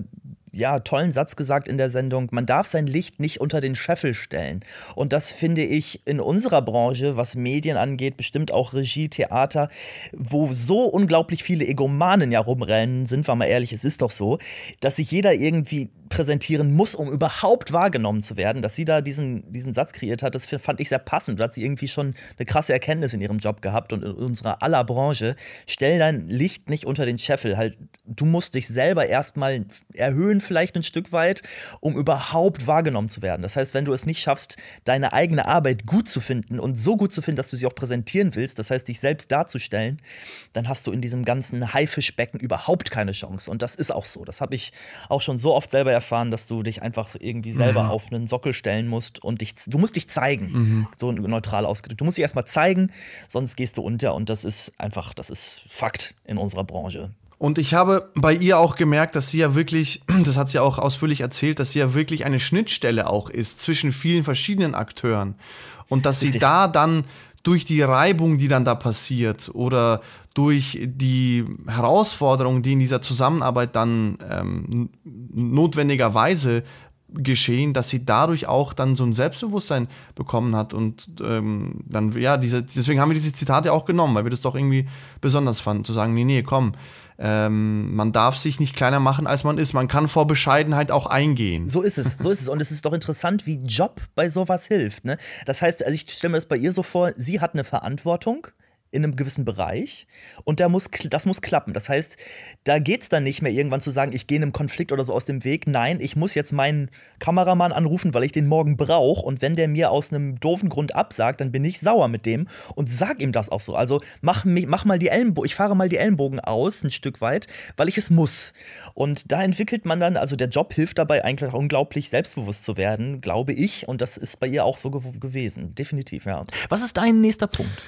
ja, tollen Satz gesagt in der Sendung, man darf sein Licht nicht unter den Scheffel stellen. Und das finde ich in unserer Branche, was Medien angeht, bestimmt auch Regie, Theater, wo so unglaublich viele Egomanen ja rumrennen, sind wir mal ehrlich, es ist doch so, dass sich jeder irgendwie präsentieren muss, um überhaupt wahrgenommen zu werden, dass sie da diesen, diesen Satz kreiert hat, das fand ich sehr passend. Da hat sie irgendwie schon eine krasse Erkenntnis in ihrem Job gehabt und in unserer aller Branche. Stell dein Licht nicht unter den Scheffel. Halt, du musst dich selber erstmal erhöhen, vielleicht ein Stück weit, um überhaupt wahrgenommen zu werden. Das heißt, wenn du es nicht schaffst, deine eigene Arbeit gut zu finden und so gut zu finden, dass du sie auch präsentieren willst, das heißt, dich selbst darzustellen, dann hast du in diesem ganzen Haifischbecken überhaupt keine Chance. Und das ist auch so. Das habe ich auch schon so oft selber erfahren dass du dich einfach irgendwie selber mhm. auf einen Sockel stellen musst und dich, du musst dich zeigen, mhm. so neutral ausgedrückt. Du musst dich erstmal zeigen, sonst gehst du unter und das ist einfach, das ist Fakt in unserer Branche. Und ich habe bei ihr auch gemerkt, dass sie ja wirklich, das hat sie auch ausführlich erzählt, dass sie ja wirklich eine Schnittstelle auch ist zwischen vielen verschiedenen Akteuren. Und dass Richtig. sie da dann durch die Reibung, die dann da passiert oder durch die Herausforderungen, die in dieser Zusammenarbeit dann ähm, notwendigerweise geschehen, dass sie dadurch auch dann so ein Selbstbewusstsein bekommen hat und ähm, dann, ja, diese, deswegen haben wir diese Zitate auch genommen, weil wir das doch irgendwie besonders fanden, zu sagen, nee, nee, komm, ähm, man darf sich nicht kleiner machen, als man ist. Man kann vor Bescheidenheit auch eingehen. So ist es, so ist es. Und es ist doch interessant, wie Job bei sowas hilft. Ne? Das heißt, also ich stelle mir das bei ihr so vor, sie hat eine Verantwortung, in einem gewissen Bereich und der muss, das muss klappen. Das heißt, da geht es dann nicht mehr irgendwann zu sagen, ich gehe einem Konflikt oder so aus dem Weg. Nein, ich muss jetzt meinen Kameramann anrufen, weil ich den morgen brauche und wenn der mir aus einem doofen Grund absagt, dann bin ich sauer mit dem und sag ihm das auch so. Also mach, mach mal die Ellenbogen, ich fahre mal die Ellenbogen aus ein Stück weit, weil ich es muss. Und da entwickelt man dann, also der Job hilft dabei eigentlich unglaublich selbstbewusst zu werden, glaube ich und das ist bei ihr auch so ge gewesen, definitiv, ja. Was ist dein nächster Punkt?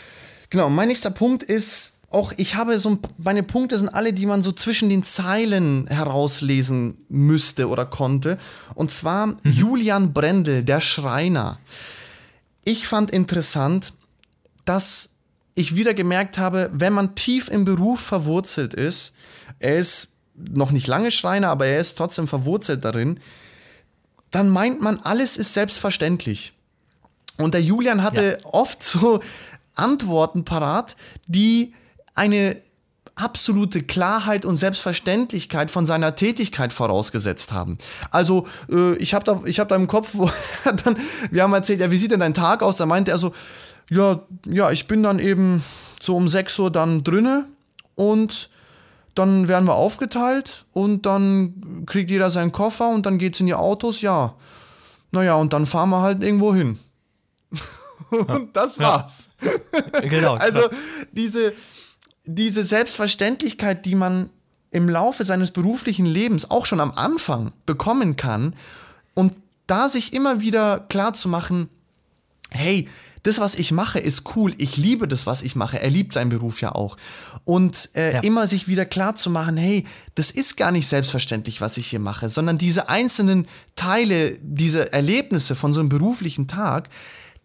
Genau, mein nächster Punkt ist auch, ich habe so, meine Punkte sind alle, die man so zwischen den Zeilen herauslesen müsste oder konnte. Und zwar mhm. Julian Brendel, der Schreiner. Ich fand interessant, dass ich wieder gemerkt habe, wenn man tief im Beruf verwurzelt ist, er ist noch nicht lange Schreiner, aber er ist trotzdem verwurzelt darin, dann meint man, alles ist selbstverständlich. Und der Julian hatte ja. oft so Antworten parat, die eine absolute Klarheit und Selbstverständlichkeit von seiner Tätigkeit vorausgesetzt haben. Also äh, ich habe da, ich hab da im Kopf, wo dann, wir haben erzählt, ja, wie sieht denn dein Tag aus? Da meinte er so, ja, ja, ich bin dann eben so um 6 Uhr dann drinne und dann werden wir aufgeteilt und dann kriegt jeder seinen Koffer und dann geht's in die Autos, ja. Naja, und dann fahren wir halt irgendwo hin. Und das war's. Ja. Genau. also diese, diese Selbstverständlichkeit, die man im Laufe seines beruflichen Lebens auch schon am Anfang bekommen kann und da sich immer wieder klar zu machen, hey, das, was ich mache, ist cool. Ich liebe das, was ich mache. Er liebt seinen Beruf ja auch. Und äh, ja. immer sich wieder klar zu machen, hey, das ist gar nicht selbstverständlich, was ich hier mache, sondern diese einzelnen Teile, diese Erlebnisse von so einem beruflichen Tag,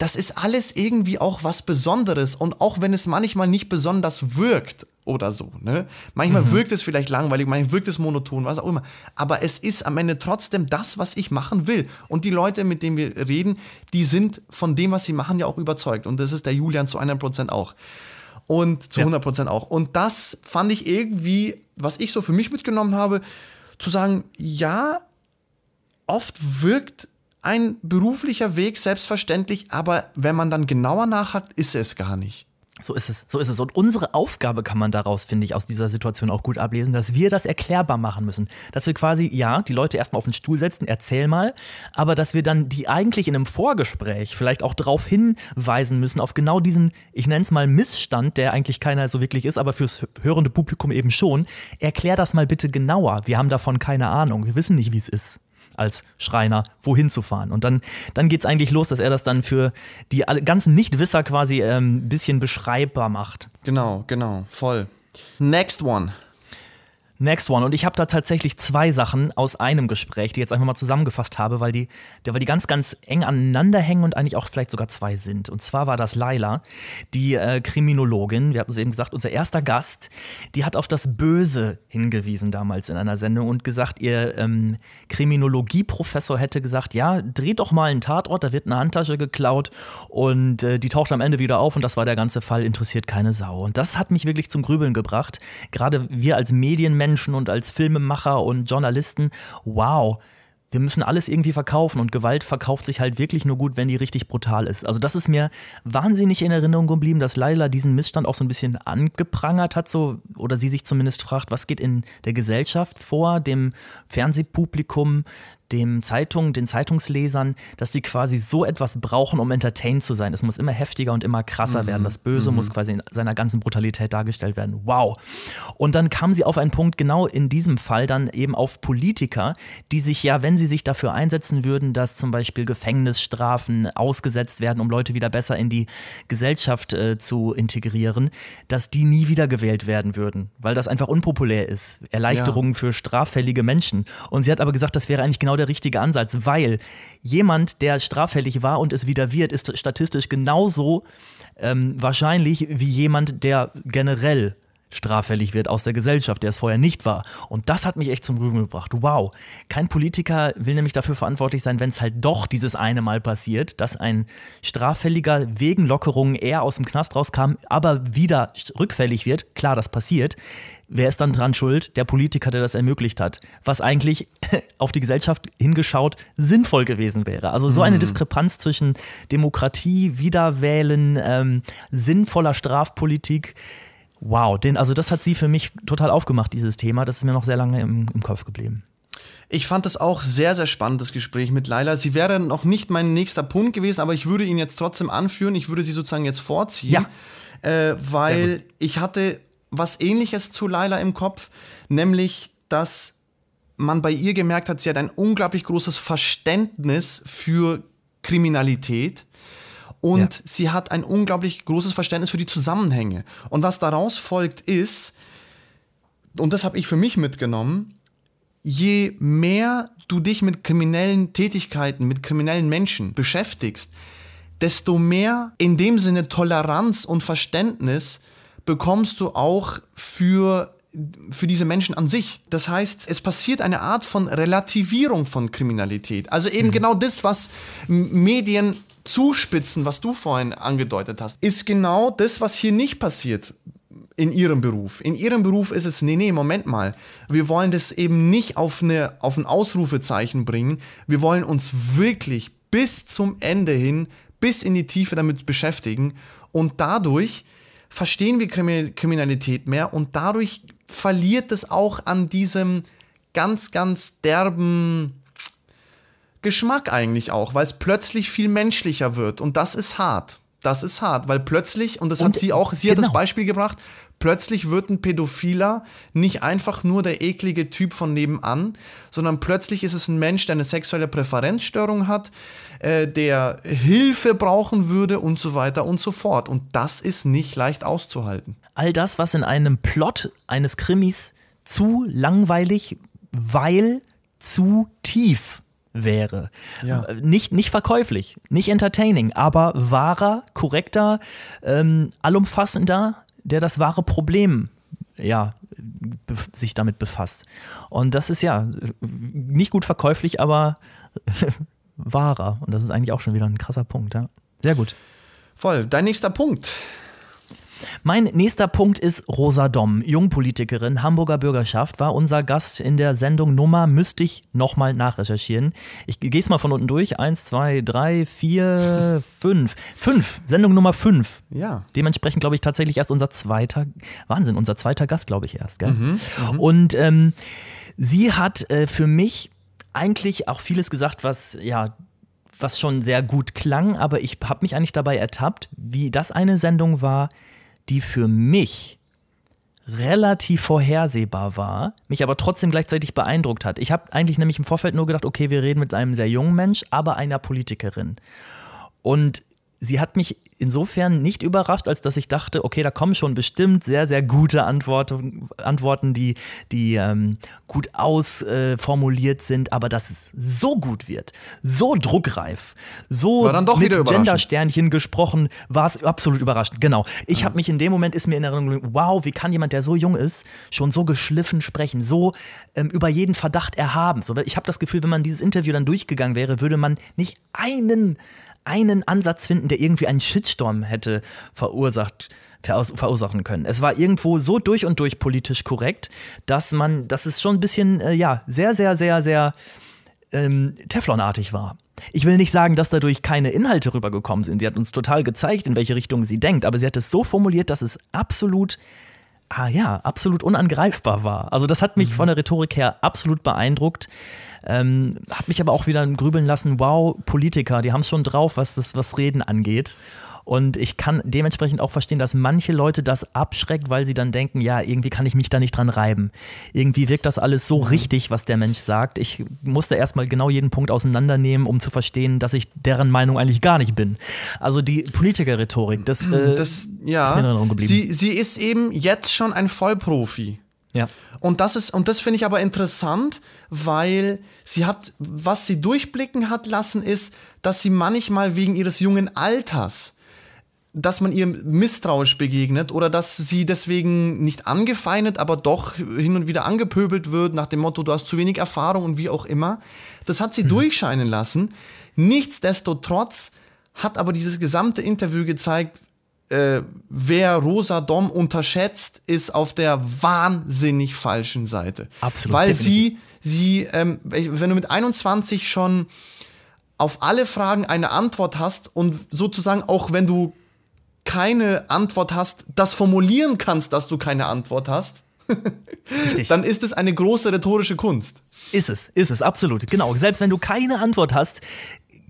das ist alles irgendwie auch was Besonderes und auch wenn es manchmal nicht besonders wirkt oder so, ne? Manchmal mhm. wirkt es vielleicht langweilig, manchmal wirkt es monoton, was auch immer, aber es ist am Ende trotzdem das, was ich machen will und die Leute, mit denen wir reden, die sind von dem, was sie machen, ja auch überzeugt und das ist der Julian zu 100% auch und zu ja. 100% auch und das fand ich irgendwie, was ich so für mich mitgenommen habe, zu sagen, ja, oft wirkt ein beruflicher Weg, selbstverständlich, aber wenn man dann genauer nachhakt, ist es gar nicht. So ist es, so ist es. Und unsere Aufgabe kann man daraus, finde ich, aus dieser Situation auch gut ablesen, dass wir das erklärbar machen müssen. Dass wir quasi, ja, die Leute erstmal auf den Stuhl setzen, erzähl mal, aber dass wir dann die eigentlich in einem Vorgespräch vielleicht auch darauf hinweisen müssen, auf genau diesen, ich nenne es mal Missstand, der eigentlich keiner so wirklich ist, aber fürs hörende Publikum eben schon. Erklär das mal bitte genauer. Wir haben davon keine Ahnung. Wir wissen nicht, wie es ist als Schreiner wohin zu fahren. Und dann, dann geht es eigentlich los, dass er das dann für die ganzen Nichtwisser quasi ein ähm, bisschen beschreibbar macht. Genau, genau, voll. Next one. Next one. Und ich habe da tatsächlich zwei Sachen aus einem Gespräch, die jetzt einfach mal zusammengefasst habe, weil die, weil die ganz, ganz eng aneinander hängen und eigentlich auch vielleicht sogar zwei sind. Und zwar war das Laila, die äh, Kriminologin, wir hatten es eben gesagt, unser erster Gast, die hat auf das Böse hingewiesen damals in einer Sendung und gesagt, ihr ähm, Kriminologieprofessor hätte gesagt, ja, dreht doch mal einen Tatort, da wird eine Handtasche geklaut und äh, die taucht am Ende wieder auf und das war der ganze Fall, interessiert keine Sau. Und das hat mich wirklich zum Grübeln gebracht. Gerade wir als Medienmenschen Menschen und als Filmemacher und Journalisten, wow, wir müssen alles irgendwie verkaufen und Gewalt verkauft sich halt wirklich nur gut, wenn die richtig brutal ist. Also das ist mir wahnsinnig in Erinnerung geblieben, dass Laila diesen Missstand auch so ein bisschen angeprangert hat, so oder sie sich zumindest fragt, was geht in der Gesellschaft vor, dem Fernsehpublikum, dem Zeitung, den Zeitungslesern, dass die quasi so etwas brauchen, um entertained zu sein. Es muss immer heftiger und immer krasser mhm. werden. Das Böse mhm. muss quasi in seiner ganzen Brutalität dargestellt werden. Wow. Und dann kam sie auf einen Punkt, genau in diesem Fall dann eben auf Politiker, die sich ja, wenn sie sich dafür einsetzen würden, dass zum Beispiel Gefängnisstrafen ausgesetzt werden, um Leute wieder besser in die Gesellschaft äh, zu integrieren, dass die nie wieder gewählt werden würden, weil das einfach unpopulär ist. Erleichterungen ja. für straffällige Menschen. Und sie hat aber gesagt, das wäre eigentlich genau der richtige Ansatz, weil jemand, der straffällig war und es wieder wird, ist statistisch genauso ähm, wahrscheinlich wie jemand, der generell straffällig wird aus der Gesellschaft, der es vorher nicht war. Und das hat mich echt zum Grübeln gebracht. Wow. Kein Politiker will nämlich dafür verantwortlich sein, wenn es halt doch dieses eine Mal passiert, dass ein Straffälliger wegen Lockerungen eher aus dem Knast rauskam, aber wieder rückfällig wird. Klar, das passiert. Wer ist dann dran schuld? Der Politiker, der das ermöglicht hat. Was eigentlich auf die Gesellschaft hingeschaut sinnvoll gewesen wäre. Also so eine mhm. Diskrepanz zwischen Demokratie, Wiederwählen, ähm, sinnvoller Strafpolitik wow, den, also das hat sie für mich total aufgemacht, dieses Thema. Das ist mir noch sehr lange im, im Kopf geblieben. Ich fand das auch sehr, sehr spannend, das Gespräch mit Laila. Sie wäre noch nicht mein nächster Punkt gewesen, aber ich würde ihn jetzt trotzdem anführen. Ich würde sie sozusagen jetzt vorziehen. Ja. Äh, weil ich hatte was ähnliches zu Laila im Kopf, nämlich, dass man bei ihr gemerkt hat, sie hat ein unglaublich großes Verständnis für Kriminalität und ja. sie hat ein unglaublich großes Verständnis für die Zusammenhänge. Und was daraus folgt ist, und das habe ich für mich mitgenommen, je mehr du dich mit kriminellen Tätigkeiten, mit kriminellen Menschen beschäftigst, desto mehr in dem Sinne Toleranz und Verständnis bekommst du auch für für diese Menschen an sich. Das heißt, es passiert eine Art von Relativierung von Kriminalität. Also eben mhm. genau das, was Medien zuspitzen, was du vorhin angedeutet hast, ist genau das, was hier nicht passiert in ihrem Beruf. In ihrem Beruf ist es, nee, nee, Moment mal. Wir wollen das eben nicht auf, eine, auf ein Ausrufezeichen bringen. Wir wollen uns wirklich bis zum Ende hin, bis in die Tiefe damit beschäftigen. Und dadurch verstehen wir Kriminalität mehr und dadurch verliert es auch an diesem ganz, ganz derben Geschmack eigentlich auch, weil es plötzlich viel menschlicher wird und das ist hart. Das ist hart, weil plötzlich, und das und hat sie auch, sie genau. hat das genau. Beispiel gebracht, plötzlich wird ein Pädophiler nicht einfach nur der eklige Typ von nebenan, sondern plötzlich ist es ein Mensch, der eine sexuelle Präferenzstörung hat, äh, der Hilfe brauchen würde und so weiter und so fort. Und das ist nicht leicht auszuhalten. All das, was in einem Plot eines Krimis zu langweilig, weil zu tief wäre. Ja. Äh, nicht, nicht verkäuflich, nicht entertaining, aber wahrer, korrekter, ähm, allumfassender, der das wahre Problem ja, sich damit befasst. Und das ist ja nicht gut verkäuflich, aber wahrer. Und das ist eigentlich auch schon wieder ein krasser Punkt. Ja. Sehr gut. Voll. Dein nächster Punkt. Mein nächster Punkt ist Rosa Domm, Jungpolitikerin, Hamburger Bürgerschaft, war unser Gast in der Sendung Nummer, müsste ich nochmal nachrecherchieren. Ich gehe es mal von unten durch. Eins, zwei, drei, vier, fünf. Fünf, Sendung Nummer fünf. Ja. Dementsprechend, glaube ich, tatsächlich erst unser zweiter, Wahnsinn, unser zweiter Gast, glaube ich, erst. Gell? Mhm, mhm. Und ähm, sie hat äh, für mich eigentlich auch vieles gesagt, was ja was schon sehr gut klang, aber ich habe mich eigentlich dabei ertappt, wie das eine Sendung war, die für mich relativ vorhersehbar war, mich aber trotzdem gleichzeitig beeindruckt hat. Ich habe eigentlich nämlich im Vorfeld nur gedacht, okay, wir reden mit einem sehr jungen Mensch, aber einer Politikerin. Und sie hat mich insofern nicht überrascht, als dass ich dachte, okay, da kommen schon bestimmt sehr, sehr gute Antworten, Antworten die, die ähm, gut ausformuliert äh, sind, aber dass es so gut wird, so druckreif, so war dann doch mit Gendersternchen gesprochen, war es absolut überraschend. Genau. Ich ja. habe mich in dem Moment ist mir in Erinnerung, wow, wie kann jemand, der so jung ist, schon so geschliffen sprechen, so ähm, über jeden Verdacht erhaben. So, ich habe das Gefühl, wenn man dieses Interview dann durchgegangen wäre, würde man nicht einen einen Ansatz finden, der irgendwie einen Shitstorm hätte verursacht verursachen können. Es war irgendwo so durch und durch politisch korrekt, dass man, dass es schon ein bisschen, äh, ja, sehr, sehr, sehr, sehr ähm, Teflonartig war. Ich will nicht sagen, dass dadurch keine Inhalte rübergekommen sind. Sie hat uns total gezeigt, in welche Richtung sie denkt, aber sie hat es so formuliert, dass es absolut, ah ja, absolut unangreifbar war. Also das hat mich mhm. von der Rhetorik her absolut beeindruckt. Ähm, hat mich aber auch wieder grübeln lassen, wow, Politiker, die haben es schon drauf, was das was Reden angeht. Und ich kann dementsprechend auch verstehen, dass manche Leute das abschreckt, weil sie dann denken, ja, irgendwie kann ich mich da nicht dran reiben. Irgendwie wirkt das alles so mhm. richtig, was der Mensch sagt. Ich musste erstmal genau jeden Punkt auseinandernehmen, um zu verstehen, dass ich deren Meinung eigentlich gar nicht bin. Also die Politiker-Rhetorik, das, äh, das ja, ist mir in Erinnerung geblieben. Sie, sie ist eben jetzt schon ein Vollprofi. Ja. Und das ist, und das finde ich aber interessant, weil sie hat, was sie durchblicken hat lassen, ist, dass sie manchmal wegen ihres jungen Alters dass man ihr misstrauisch begegnet oder dass sie deswegen nicht angefeindet, aber doch hin und wieder angepöbelt wird nach dem Motto, du hast zu wenig Erfahrung und wie auch immer. Das hat sie mhm. durchscheinen lassen. Nichtsdestotrotz hat aber dieses gesamte Interview gezeigt, äh, wer Rosa Dom unterschätzt, ist auf der wahnsinnig falschen Seite. Absolut. Weil definitiv. sie, sie ähm, wenn du mit 21 schon auf alle Fragen eine Antwort hast und sozusagen auch wenn du keine Antwort hast, das formulieren kannst, dass du keine Antwort hast, dann ist es eine große rhetorische Kunst. Ist es, ist es, absolut. Genau. Selbst wenn du keine Antwort hast,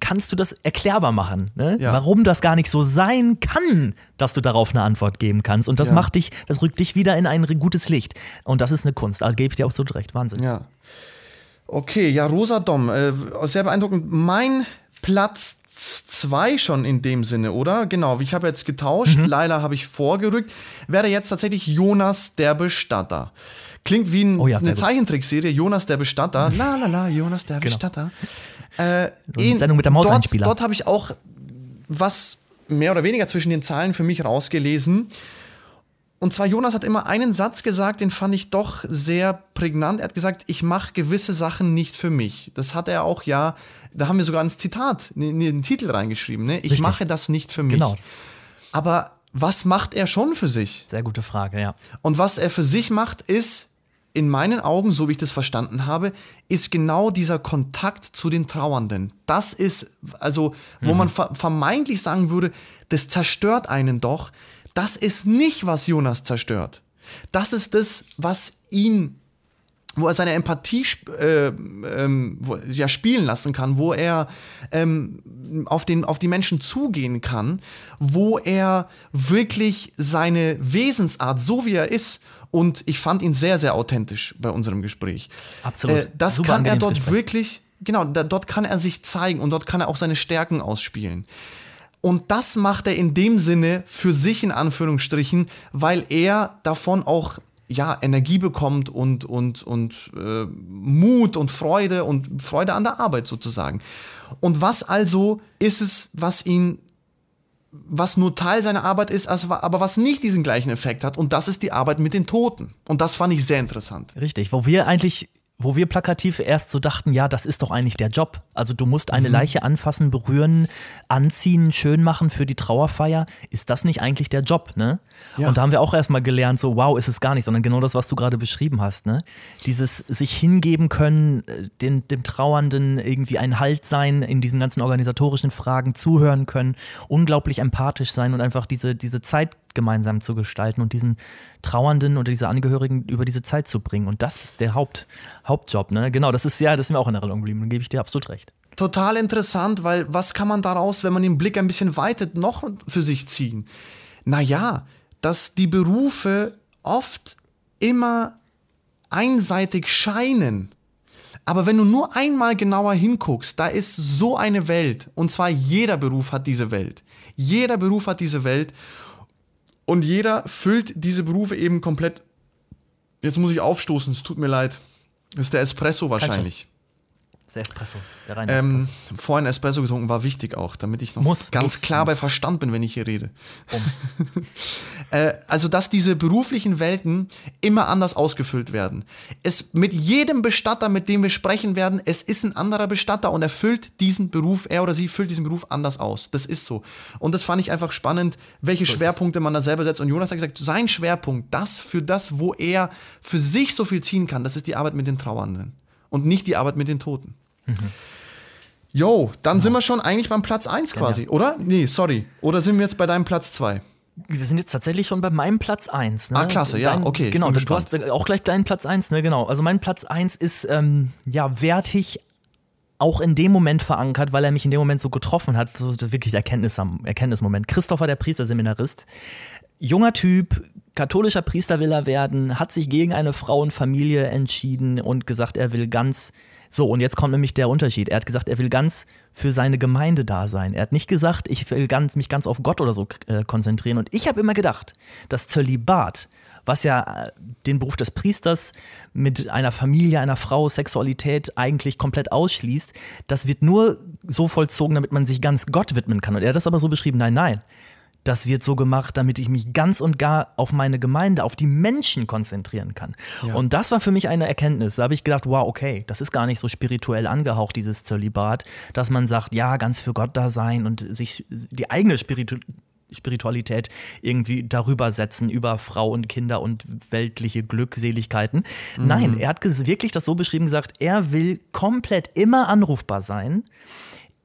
kannst du das erklärbar machen, ne? ja. warum das gar nicht so sein kann, dass du darauf eine Antwort geben kannst. Und das ja. macht dich, das rückt dich wieder in ein gutes Licht. Und das ist eine Kunst. Also gebe ich dir absolut recht. Wahnsinn. Ja. Okay, ja, Rosa Dom, äh, sehr beeindruckend. Mein Platz zwei schon in dem Sinne, oder? Genau, ich habe jetzt getauscht, mhm. Laila habe ich vorgerückt. Wäre jetzt tatsächlich Jonas der Bestatter. Klingt wie ein, oh ja, eine Zeichentrickserie, Jonas der Bestatter. La la la, Jonas der genau. Bestatter. Äh, eine Sendung mit der Mauseinspieler. Dort, dort habe ich auch was mehr oder weniger zwischen den Zahlen für mich rausgelesen. Und zwar Jonas hat immer einen Satz gesagt, den fand ich doch sehr prägnant. Er hat gesagt, ich mache gewisse Sachen nicht für mich. Das hat er auch ja, da haben wir sogar ein Zitat, in den Titel reingeschrieben. Ne? Ich Richtig. mache das nicht für mich. Genau. Aber was macht er schon für sich? Sehr gute Frage, ja. Und was er für sich macht, ist in meinen Augen, so wie ich das verstanden habe, ist genau dieser Kontakt zu den Trauernden. Das ist, also, wo mhm. man vermeintlich sagen würde, das zerstört einen doch das ist nicht, was Jonas zerstört. Das ist das, was ihn, wo er seine Empathie äh, ähm, wo, ja, spielen lassen kann, wo er ähm, auf, den, auf die Menschen zugehen kann, wo er wirklich seine Wesensart, so wie er ist, und ich fand ihn sehr, sehr authentisch bei unserem Gespräch. Absolut. Äh, das Super kann er dort wirklich, genau, da, dort kann er sich zeigen und dort kann er auch seine Stärken ausspielen. Und das macht er in dem Sinne für sich in Anführungsstrichen, weil er davon auch ja, Energie bekommt und, und, und äh, Mut und Freude und Freude an der Arbeit sozusagen. Und was also ist es, was ihn, was nur Teil seiner Arbeit ist, aber was nicht diesen gleichen Effekt hat? Und das ist die Arbeit mit den Toten. Und das fand ich sehr interessant. Richtig, wo wir eigentlich wo wir plakativ erst so dachten, ja, das ist doch eigentlich der Job. Also du musst eine mhm. Leiche anfassen, berühren, anziehen, schön machen für die Trauerfeier. Ist das nicht eigentlich der Job, ne? Ja. Und da haben wir auch erstmal gelernt, so wow, ist es gar nicht, sondern genau das, was du gerade beschrieben hast, ne? Dieses sich hingeben können, äh, den, dem Trauernden irgendwie ein Halt sein in diesen ganzen organisatorischen Fragen, zuhören können, unglaublich empathisch sein und einfach diese, diese Zeit gemeinsam zu gestalten und diesen Trauernden oder diese Angehörigen über diese Zeit zu bringen. Und das ist der Haupt, Hauptjob. Ne? Genau, das ist ja, das ist mir auch in Erinnerung geblieben. Da gebe ich dir absolut recht. Total interessant, weil was kann man daraus, wenn man den Blick ein bisschen weitet, noch für sich ziehen? Naja, dass die Berufe oft immer einseitig scheinen. Aber wenn du nur einmal genauer hinguckst, da ist so eine Welt. Und zwar jeder Beruf hat diese Welt. Jeder Beruf hat diese Welt. Und jeder füllt diese Berufe eben komplett. Jetzt muss ich aufstoßen, es tut mir leid. Das ist der Espresso wahrscheinlich. Der Espresso, der reine ähm, Espresso. Vorhin Espresso getrunken war wichtig auch, damit ich noch muss, ganz muss, klar muss. bei Verstand bin, wenn ich hier rede. äh, also, dass diese beruflichen Welten immer anders ausgefüllt werden. Es mit jedem Bestatter, mit dem wir sprechen werden, es ist ein anderer Bestatter und er füllt diesen Beruf, er oder sie füllt diesen Beruf anders aus. Das ist so. Und das fand ich einfach spannend, welche so Schwerpunkte man da selber setzt. Und Jonas hat gesagt, sein Schwerpunkt, das für das, wo er für sich so viel ziehen kann, das ist die Arbeit mit den Trauernden und nicht die Arbeit mit den Toten. Mhm. Jo, dann genau. sind wir schon eigentlich beim Platz 1 quasi, ja, ja. oder? Nee, sorry. Oder sind wir jetzt bei deinem Platz 2? Wir sind jetzt tatsächlich schon bei meinem Platz 1. Ne? Ah, klasse, ja, Dein, okay. Genau, du hast auch gleich deinen Platz 1, ne? Genau. Also mein Platz 1 ist ähm, ja wertig auch in dem Moment verankert, weil er mich in dem Moment so getroffen hat, so wirklich Erkenntnis, Erkenntnismoment. Christopher, der Priesterseminarist, junger Typ, katholischer Priester will er werden, hat sich gegen eine Frauenfamilie entschieden und gesagt, er will ganz so, und jetzt kommt nämlich der Unterschied. Er hat gesagt, er will ganz für seine Gemeinde da sein. Er hat nicht gesagt, ich will ganz, mich ganz auf Gott oder so äh, konzentrieren. Und ich habe immer gedacht, dass Zölibat, was ja äh, den Beruf des Priesters mit einer Familie, einer Frau, Sexualität eigentlich komplett ausschließt, das wird nur so vollzogen, damit man sich ganz Gott widmen kann. Und er hat das aber so beschrieben, nein, nein das wird so gemacht, damit ich mich ganz und gar auf meine Gemeinde, auf die Menschen konzentrieren kann. Ja. Und das war für mich eine Erkenntnis. Da habe ich gedacht, wow, okay, das ist gar nicht so spirituell angehaucht, dieses Zölibat, dass man sagt, ja, ganz für Gott da sein und sich die eigene Spiritualität Spiritualität irgendwie darüber setzen, über Frau und Kinder und weltliche Glückseligkeiten. Mhm. Nein, er hat wirklich das so beschrieben gesagt, er will komplett immer anrufbar sein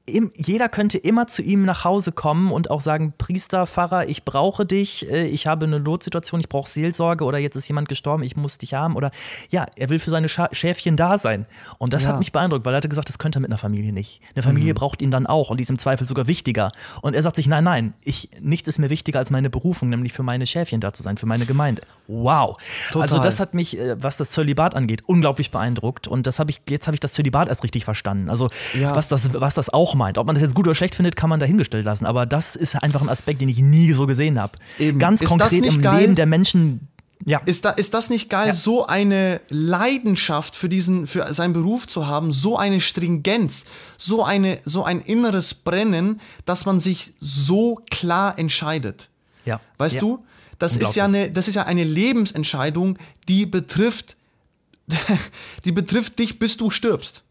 im, jeder könnte immer zu ihm nach Hause kommen und auch sagen, Priester, Pfarrer, ich brauche dich, äh, ich habe eine Notsituation, ich brauche Seelsorge oder jetzt ist jemand gestorben, ich muss dich haben oder ja, er will für seine Scha Schäfchen da sein. Und das ja. hat mich beeindruckt, weil er hatte gesagt, das könnte er mit einer Familie nicht. Eine Familie mhm. braucht ihn dann auch und die ist im Zweifel sogar wichtiger. Und er sagt sich, nein, nein, ich, nichts ist mir wichtiger als meine Berufung, nämlich für meine Schäfchen da zu sein, für meine Gemeinde. Wow. Total. Also das hat mich, äh, was das Zölibat angeht, unglaublich beeindruckt und das habe ich, jetzt habe ich das Zölibat erst richtig verstanden. Also ja. was, das, was das auch meint. Ob man das jetzt gut oder schlecht findet, kann man dahingestellt lassen. Aber das ist einfach ein Aspekt, den ich nie so gesehen habe. Ganz ist konkret im geil? Leben der Menschen. Ja. Ist, da, ist das nicht geil, ja. so eine Leidenschaft für diesen, für seinen Beruf zu haben, so eine Stringenz, so eine, so ein inneres Brennen, dass man sich so klar entscheidet. Ja. Weißt ja. du? Das ist ja eine, das ist ja eine Lebensentscheidung, die betrifft, die betrifft dich, bis du stirbst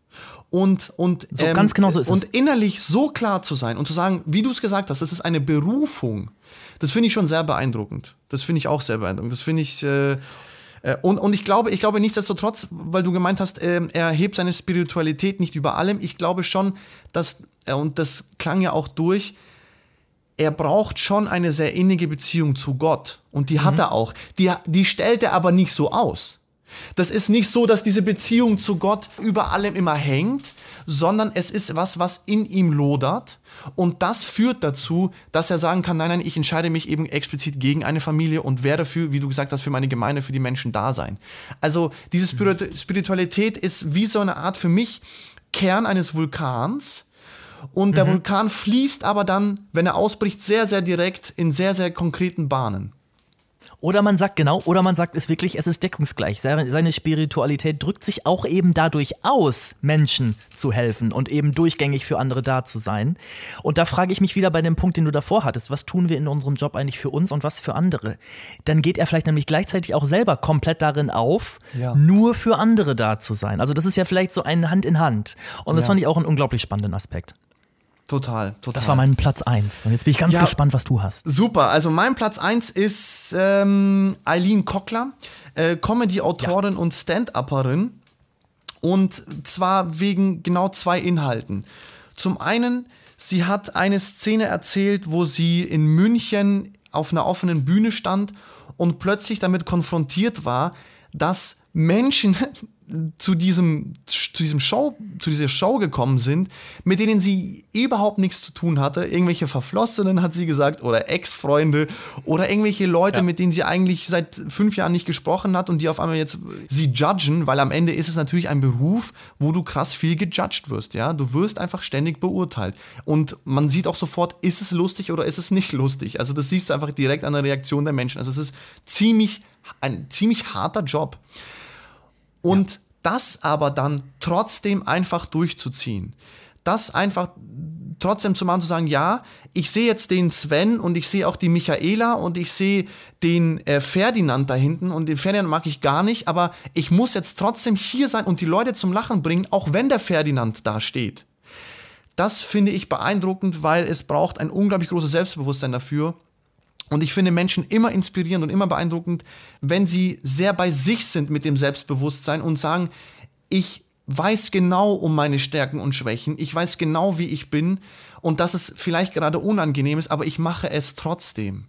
und, und, so, ähm, ganz genau so ist und es. innerlich so klar zu sein und zu sagen, wie du es gesagt hast, das ist eine Berufung. Das finde ich schon sehr beeindruckend. Das finde ich auch sehr beeindruckend. Das finde ich. Äh, äh, und, und ich glaube, ich glaube nichtsdestotrotz, weil du gemeint hast, äh, er hebt seine Spiritualität nicht über allem. Ich glaube schon, dass, äh, und das klang ja auch durch, er braucht schon eine sehr innige Beziehung zu Gott. Und die mhm. hat er auch. Die, die stellt er aber nicht so aus. Das ist nicht so, dass diese Beziehung zu Gott über allem immer hängt, sondern es ist was, was in ihm lodert. Und das führt dazu, dass er sagen kann, nein, nein, ich entscheide mich eben explizit gegen eine Familie und werde für, wie du gesagt hast, für meine Gemeinde, für die Menschen da sein. Also diese Spiritualität ist wie so eine Art für mich Kern eines Vulkans. Und der mhm. Vulkan fließt aber dann, wenn er ausbricht, sehr, sehr direkt in sehr, sehr konkreten Bahnen. Oder man sagt genau, oder man sagt es wirklich, es ist deckungsgleich. Seine Spiritualität drückt sich auch eben dadurch aus, Menschen zu helfen und eben durchgängig für andere da zu sein. Und da frage ich mich wieder bei dem Punkt, den du davor hattest, was tun wir in unserem Job eigentlich für uns und was für andere? Dann geht er vielleicht nämlich gleichzeitig auch selber komplett darin auf, ja. nur für andere da zu sein. Also das ist ja vielleicht so ein Hand in Hand. Und das ja. fand ich auch einen unglaublich spannenden Aspekt. Total, total. Das war mein Platz 1. Und jetzt bin ich ganz ja, gespannt, was du hast. Super. Also mein Platz 1 ist ähm, Eileen Kockler, äh, Comedy-Autorin ja. und Stand-Upperin. Und zwar wegen genau zwei Inhalten. Zum einen, sie hat eine Szene erzählt, wo sie in München auf einer offenen Bühne stand und plötzlich damit konfrontiert war, dass Menschen zu diesem, zu diesem Show, zu dieser Show gekommen sind, mit denen sie überhaupt nichts zu tun hatte. Irgendwelche Verflossenen, hat sie gesagt, oder Ex-Freunde oder irgendwelche Leute, ja. mit denen sie eigentlich seit fünf Jahren nicht gesprochen hat und die auf einmal jetzt sie judgen, weil am Ende ist es natürlich ein Beruf, wo du krass viel gejudged wirst, ja. Du wirst einfach ständig beurteilt. Und man sieht auch sofort, ist es lustig oder ist es nicht lustig. Also das siehst du einfach direkt an der Reaktion der Menschen. Also es ist ziemlich, ein ziemlich harter Job. Und ja. das aber dann trotzdem einfach durchzuziehen. Das einfach trotzdem zu machen, zu sagen, ja, ich sehe jetzt den Sven und ich sehe auch die Michaela und ich sehe den äh, Ferdinand da hinten und den Ferdinand mag ich gar nicht, aber ich muss jetzt trotzdem hier sein und die Leute zum Lachen bringen, auch wenn der Ferdinand da steht. Das finde ich beeindruckend, weil es braucht ein unglaublich großes Selbstbewusstsein dafür, und ich finde Menschen immer inspirierend und immer beeindruckend, wenn sie sehr bei sich sind mit dem Selbstbewusstsein und sagen, ich weiß genau um meine Stärken und Schwächen, ich weiß genau, wie ich bin und dass es vielleicht gerade unangenehm ist, aber ich mache es trotzdem.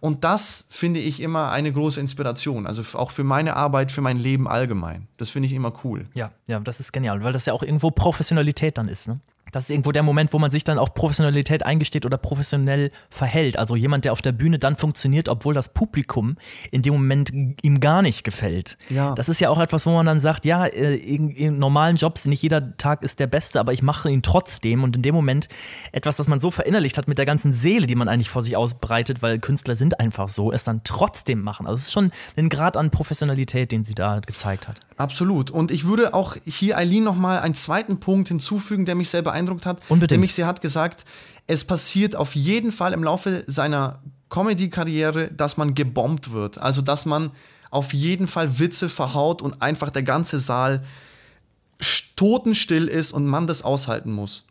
Und das finde ich immer eine große Inspiration, also auch für meine Arbeit, für mein Leben allgemein. Das finde ich immer cool. Ja, ja, das ist genial, weil das ja auch irgendwo Professionalität dann ist, ne? Das ist irgendwo der Moment, wo man sich dann auch Professionalität eingesteht oder professionell verhält. Also jemand, der auf der Bühne dann funktioniert, obwohl das Publikum in dem Moment ihm gar nicht gefällt. Ja. Das ist ja auch etwas, wo man dann sagt, ja, äh, in, in normalen Jobs, nicht jeder Tag ist der beste, aber ich mache ihn trotzdem. Und in dem Moment etwas, das man so verinnerlicht hat mit der ganzen Seele, die man eigentlich vor sich ausbreitet, weil Künstler sind einfach so, es dann trotzdem machen. Also es ist schon ein Grad an Professionalität, den sie da gezeigt hat. Absolut. Und ich würde auch hier Eileen nochmal einen zweiten Punkt hinzufügen, der mich sehr beeindruckt hat. Unbedingt. Nämlich sie hat gesagt, es passiert auf jeden Fall im Laufe seiner Comedy-Karriere, dass man gebombt wird. Also, dass man auf jeden Fall Witze verhaut und einfach der ganze Saal totenstill ist und man das aushalten muss.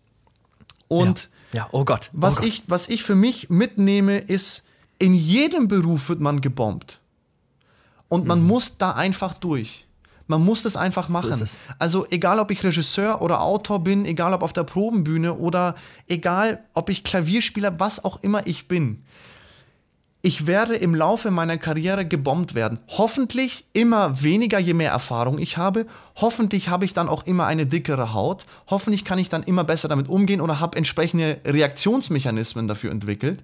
Und ja, ja. oh Gott. Oh was, Gott. Ich, was ich für mich mitnehme, ist, in jedem Beruf wird man gebombt. Und man mhm. muss da einfach durch. Man muss das einfach machen. So also egal, ob ich Regisseur oder Autor bin, egal ob auf der Probenbühne oder egal, ob ich Klavierspieler, was auch immer ich bin. Ich werde im Laufe meiner Karriere gebombt werden. Hoffentlich immer weniger, je mehr Erfahrung ich habe. Hoffentlich habe ich dann auch immer eine dickere Haut. Hoffentlich kann ich dann immer besser damit umgehen oder habe entsprechende Reaktionsmechanismen dafür entwickelt.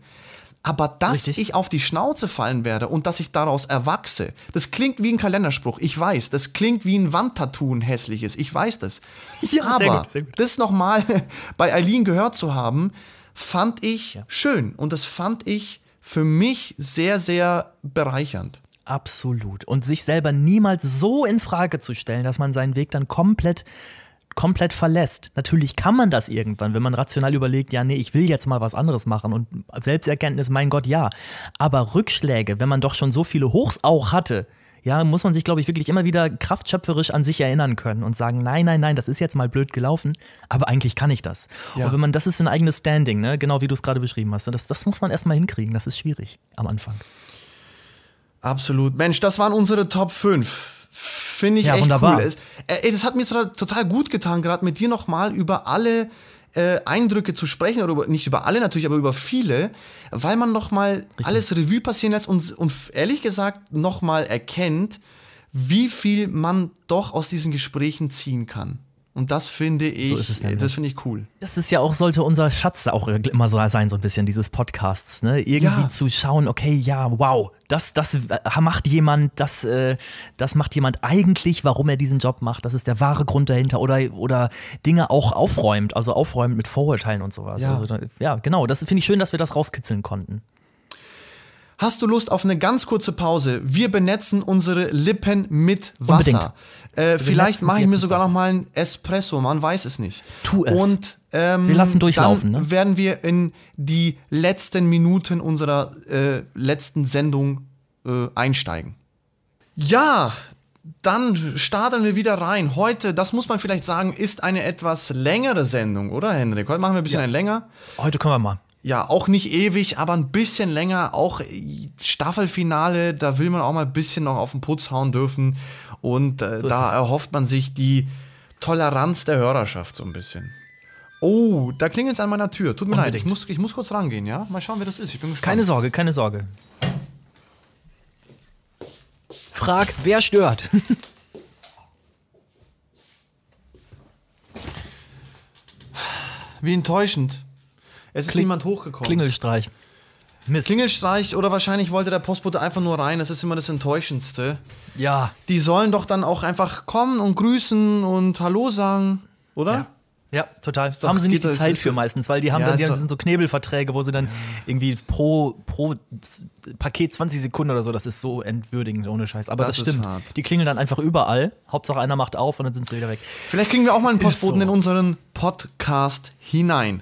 Aber dass Richtig. ich auf die Schnauze fallen werde und dass ich daraus erwachse, das klingt wie ein Kalenderspruch. Ich weiß, das klingt wie ein Wandtattoo, ein hässliches. Ich weiß das. Ja, Aber sehr gut, sehr gut. das nochmal bei Eileen gehört zu haben, fand ich ja. schön. Und das fand ich für mich sehr, sehr bereichernd. Absolut. Und sich selber niemals so in Frage zu stellen, dass man seinen Weg dann komplett komplett verlässt. Natürlich kann man das irgendwann, wenn man rational überlegt, ja, nee, ich will jetzt mal was anderes machen und Selbsterkenntnis, mein Gott, ja. Aber Rückschläge, wenn man doch schon so viele Hochs auch hatte, ja, muss man sich, glaube ich, wirklich immer wieder kraftschöpferisch an sich erinnern können und sagen, nein, nein, nein, das ist jetzt mal blöd gelaufen, aber eigentlich kann ich das. Ja. Und wenn man, das ist ein eigenes Standing, ne? genau wie du es gerade beschrieben hast. Das, das muss man erstmal hinkriegen, das ist schwierig am Anfang. Absolut. Mensch, das waren unsere Top 5. Finde ich ja, echt wunderbar. cool. Es, äh, das hat mir total, total gut getan, gerade mit dir nochmal über alle äh, Eindrücke zu sprechen, oder über, nicht über alle natürlich, aber über viele, weil man nochmal alles Revue passieren lässt und, und ehrlich gesagt nochmal erkennt, wie viel man doch aus diesen Gesprächen ziehen kann. Und das finde ich, so das finde ich cool. Das ist ja auch, sollte unser Schatz auch immer so sein, so ein bisschen dieses Podcasts, ne? Irgendwie ja. zu schauen, okay, ja, wow, das, das macht jemand, das, äh, das macht jemand eigentlich, warum er diesen Job macht. Das ist der wahre Grund dahinter. Oder, oder Dinge auch aufräumt, also aufräumt mit Vorurteilen und sowas. Ja, also, ja genau. Das finde ich schön, dass wir das rauskitzeln konnten. Hast du Lust auf eine ganz kurze Pause? Wir benetzen unsere Lippen mit Wasser. Äh, vielleicht mache ich mir sogar noch mal ein Espresso, man weiß es nicht. Tu es. Und ähm, wir lassen durchlaufen. Dann ne? werden wir in die letzten Minuten unserer äh, letzten Sendung äh, einsteigen. Ja, dann starten wir wieder rein. Heute, das muss man vielleicht sagen, ist eine etwas längere Sendung, oder Henrik? Heute machen wir ein bisschen ja. länger. Heute können wir mal ja, auch nicht ewig, aber ein bisschen länger. Auch Staffelfinale, da will man auch mal ein bisschen noch auf den Putz hauen dürfen. Und äh, so da erhofft man sich die Toleranz der Hörerschaft so ein bisschen. Oh, da klingelt es an meiner Tür. Tut mir Unbedingt. leid, ich muss, ich muss kurz rangehen, ja? Mal schauen, wer das ist. Ich bin gespannt. Keine Sorge, keine Sorge. Frag, wer stört? Wie enttäuschend. Es ist Kling niemand hochgekommen. Klingelstreich. Mist. Klingelstreich oder wahrscheinlich wollte der Postbote einfach nur rein. Das ist immer das Enttäuschendste. Ja. Die sollen doch dann auch einfach kommen und grüßen und Hallo sagen, oder? Ja. Ja, total. Doch, Haben sie nicht die Zeit für meistens, weil die haben ja, dann, die sind so Knebelverträge, wo sie dann irgendwie pro, pro Paket 20 Sekunden oder so, das ist so entwürdigend, ohne Scheiß. Aber das, das stimmt. Die klingeln dann einfach überall. Hauptsache einer macht auf und dann sind sie wieder weg. Vielleicht kriegen wir auch mal einen Postboten so. in unseren Podcast hinein.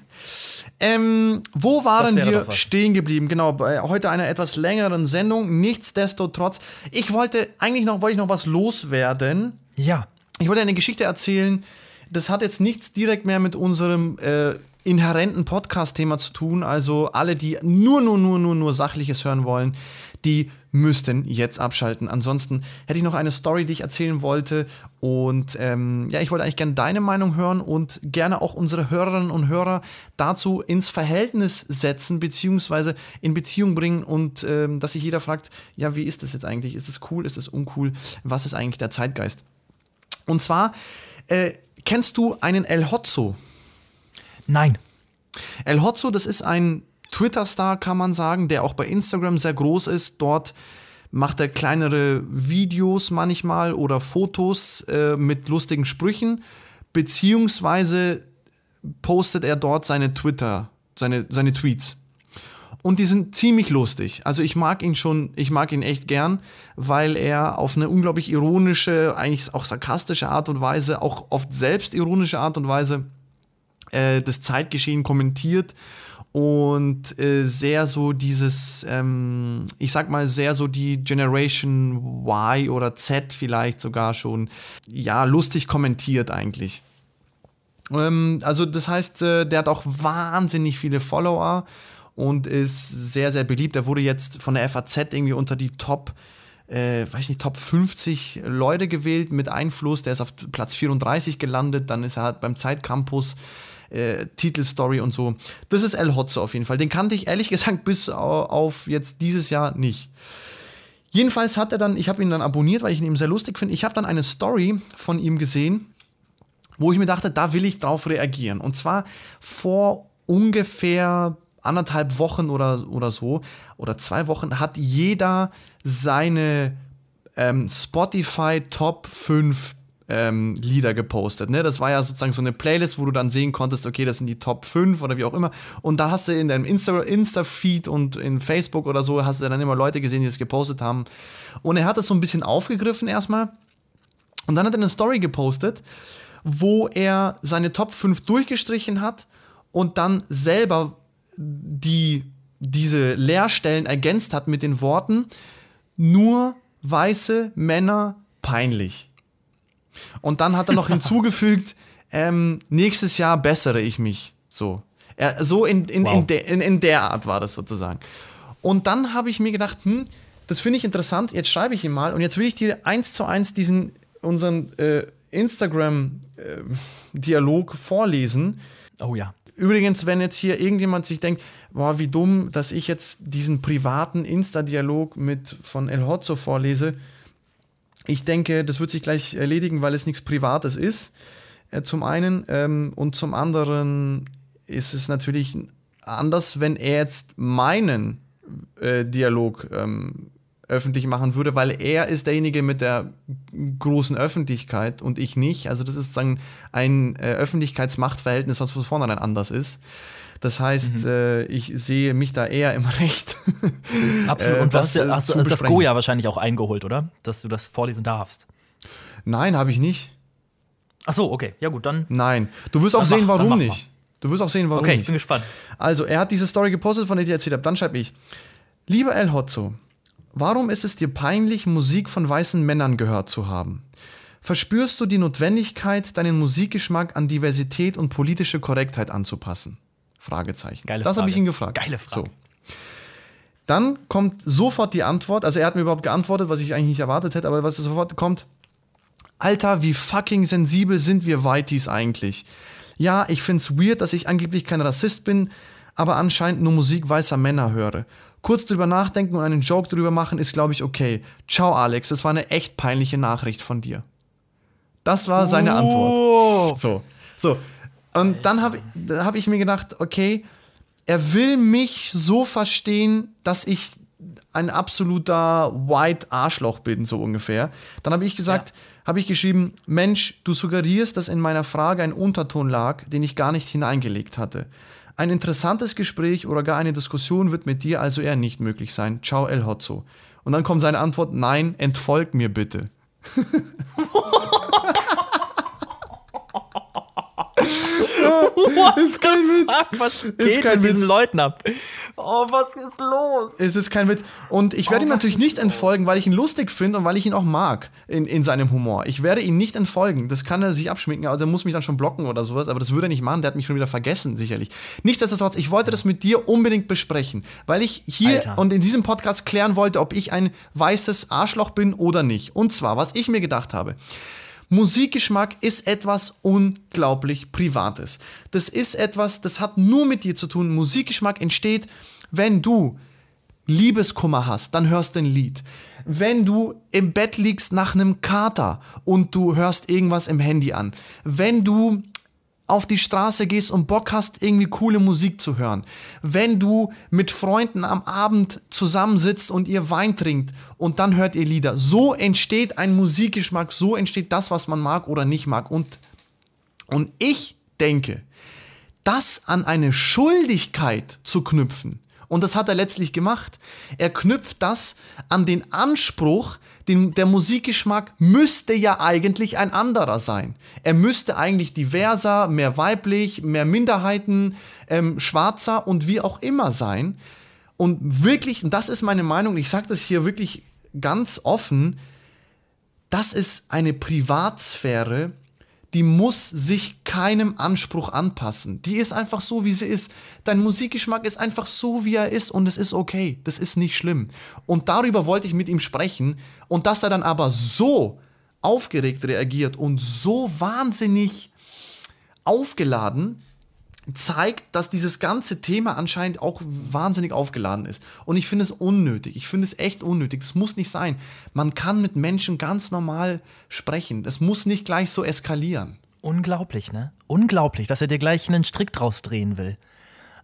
Ähm, wo waren wir stehen geblieben? Genau, bei heute einer etwas längeren Sendung. Nichtsdestotrotz, ich wollte eigentlich noch, wollte ich noch was loswerden. Ja. Ich wollte eine Geschichte erzählen. Das hat jetzt nichts direkt mehr mit unserem äh, inhärenten Podcast-Thema zu tun. Also alle, die nur, nur, nur, nur, nur Sachliches hören wollen, die müssten jetzt abschalten. Ansonsten hätte ich noch eine Story, die ich erzählen wollte. Und ähm, ja, ich wollte eigentlich gerne deine Meinung hören und gerne auch unsere Hörerinnen und Hörer dazu ins Verhältnis setzen, beziehungsweise in Beziehung bringen und ähm, dass sich jeder fragt, ja, wie ist das jetzt eigentlich? Ist das cool? Ist das uncool? Was ist eigentlich der Zeitgeist? Und zwar, äh, kennst du einen El Hotzo? Nein. El Hotzo, das ist ein Twitter-Star, kann man sagen, der auch bei Instagram sehr groß ist. Dort macht er kleinere Videos manchmal oder Fotos äh, mit lustigen Sprüchen, beziehungsweise postet er dort seine Twitter, seine, seine Tweets. Und die sind ziemlich lustig. Also ich mag ihn schon, ich mag ihn echt gern, weil er auf eine unglaublich ironische, eigentlich auch sarkastische Art und Weise, auch oft selbstironische Art und Weise äh, das Zeitgeschehen kommentiert und äh, sehr so dieses, ähm, ich sag mal, sehr so die Generation Y oder Z vielleicht sogar schon, ja, lustig kommentiert eigentlich. Ähm, also das heißt, äh, der hat auch wahnsinnig viele Follower und ist sehr, sehr beliebt. Er wurde jetzt von der FAZ irgendwie unter die Top, äh, weiß nicht, Top 50 Leute gewählt mit Einfluss. Der ist auf Platz 34 gelandet. Dann ist er halt beim Zeitcampus. Äh, Titelstory und so. Das ist El Hotzo auf jeden Fall. Den kannte ich ehrlich gesagt bis auf jetzt dieses Jahr nicht. Jedenfalls hat er dann, ich habe ihn dann abonniert, weil ich ihn eben sehr lustig finde. Ich habe dann eine Story von ihm gesehen, wo ich mir dachte, da will ich drauf reagieren. Und zwar vor ungefähr anderthalb Wochen oder, oder so, oder zwei Wochen, hat jeder seine ähm, Spotify Top 5 ähm, Lieder gepostet. Ne? Das war ja sozusagen so eine Playlist, wo du dann sehen konntest, okay, das sind die Top 5 oder wie auch immer. Und da hast du in deinem Insta-Feed Insta und in Facebook oder so, hast du dann immer Leute gesehen, die das gepostet haben. Und er hat das so ein bisschen aufgegriffen erstmal. Und dann hat er eine Story gepostet, wo er seine Top 5 durchgestrichen hat und dann selber die, diese Leerstellen ergänzt hat mit den Worten, nur weiße Männer peinlich. Und dann hat er noch hinzugefügt, ähm, nächstes Jahr bessere ich mich. So. Er, so in, in, wow. in, de, in, in der Art war das sozusagen. Und dann habe ich mir gedacht, hm, das finde ich interessant, jetzt schreibe ich ihm mal und jetzt will ich dir eins zu eins diesen, unseren äh, Instagram-Dialog äh, vorlesen. Oh ja. Übrigens, wenn jetzt hier irgendjemand sich denkt, boah, wie dumm, dass ich jetzt diesen privaten Insta-Dialog mit von El Hotzo vorlese, ich denke, das wird sich gleich erledigen, weil es nichts Privates ist. Äh, zum einen. Ähm, und zum anderen ist es natürlich anders, wenn er jetzt meinen äh, Dialog ähm, öffentlich machen würde, weil er ist derjenige mit der großen Öffentlichkeit und ich nicht. Also das ist sozusagen ein äh, Öffentlichkeitsmachtverhältnis, was von vornherein anders ist. Das heißt, mhm. äh, ich sehe mich da eher im Recht. Absolut. Und das, hast, hast du das Goya wahrscheinlich auch eingeholt, oder? Dass du das vorlesen darfst. Nein, habe ich nicht. Ach so, okay. Ja gut, dann. Nein. Du wirst auch sehen, mach, warum nicht. Du wirst auch sehen, warum okay, nicht. Okay, ich bin gespannt. Also, er hat diese Story gepostet, von der ich dir erzählt habe. Dann schreibe ich: Lieber El Hotzo, warum ist es dir peinlich, Musik von weißen Männern gehört zu haben? Verspürst du die Notwendigkeit, deinen Musikgeschmack an Diversität und politische Korrektheit anzupassen? Fragezeichen. Geile das habe ich ihn gefragt. Geile Frage. So. Dann kommt sofort die Antwort, also er hat mir überhaupt geantwortet, was ich eigentlich nicht erwartet hätte, aber was sofort kommt, Alter, wie fucking sensibel sind wir Whiteys eigentlich? Ja, ich find's weird, dass ich angeblich kein Rassist bin, aber anscheinend nur Musik weißer Männer höre. Kurz drüber nachdenken und einen Joke drüber machen ist, glaube ich, okay. Ciao, Alex, das war eine echt peinliche Nachricht von dir. Das war seine oh. Antwort. So, so. Und dann habe hab ich mir gedacht, okay, er will mich so verstehen, dass ich ein absoluter White Arschloch bin, so ungefähr. Dann habe ich gesagt, ja. habe ich geschrieben, Mensch, du suggerierst, dass in meiner Frage ein Unterton lag, den ich gar nicht hineingelegt hatte. Ein interessantes Gespräch oder gar eine Diskussion wird mit dir also eher nicht möglich sein. Ciao, El Hotzo. Und dann kommt seine Antwort, nein, entfolg mir bitte. What ist kein Witz. Fuck? Was geht ist kein mit Witz. diesen Leuten ab? Oh, was ist los? Es ist kein Witz. Und ich werde oh, ihm natürlich nicht los? entfolgen, weil ich ihn lustig finde und weil ich ihn auch mag in, in seinem Humor. Ich werde ihn nicht entfolgen. Das kann er sich abschminken, also er muss mich dann schon blocken oder sowas, aber das würde er nicht machen. Der hat mich schon wieder vergessen, sicherlich. Nichtsdestotrotz, ich wollte das mit dir unbedingt besprechen, weil ich hier Alter. und in diesem Podcast klären wollte, ob ich ein weißes Arschloch bin oder nicht. Und zwar, was ich mir gedacht habe. Musikgeschmack ist etwas unglaublich Privates. Das ist etwas, das hat nur mit dir zu tun. Musikgeschmack entsteht, wenn du Liebeskummer hast, dann hörst du ein Lied. Wenn du im Bett liegst nach einem Kater und du hörst irgendwas im Handy an. Wenn du auf die Straße gehst und Bock hast, irgendwie coole Musik zu hören. Wenn du mit Freunden am Abend zusammensitzt und ihr Wein trinkt und dann hört ihr Lieder. So entsteht ein Musikgeschmack, so entsteht das, was man mag oder nicht mag. Und, und ich denke, das an eine Schuldigkeit zu knüpfen Und das hat er letztlich gemacht. Er knüpft das an den Anspruch, den, der Musikgeschmack müsste ja eigentlich ein anderer sein. Er müsste eigentlich diverser, mehr weiblich, mehr Minderheiten, ähm, schwarzer und wie auch immer sein. Und wirklich, das ist meine Meinung, ich sage das hier wirklich ganz offen, das ist eine Privatsphäre, die muss sich keinem Anspruch anpassen. Die ist einfach so, wie sie ist. Dein Musikgeschmack ist einfach so, wie er ist und es ist okay. Das ist nicht schlimm. Und darüber wollte ich mit ihm sprechen und dass er dann aber so aufgeregt reagiert und so wahnsinnig aufgeladen, zeigt, dass dieses ganze Thema anscheinend auch wahnsinnig aufgeladen ist. Und ich finde es unnötig. Ich finde es echt unnötig. Es muss nicht sein. Man kann mit Menschen ganz normal sprechen. Es muss nicht gleich so eskalieren. Unglaublich, ne? Unglaublich, dass er dir gleich einen Strick draus drehen will.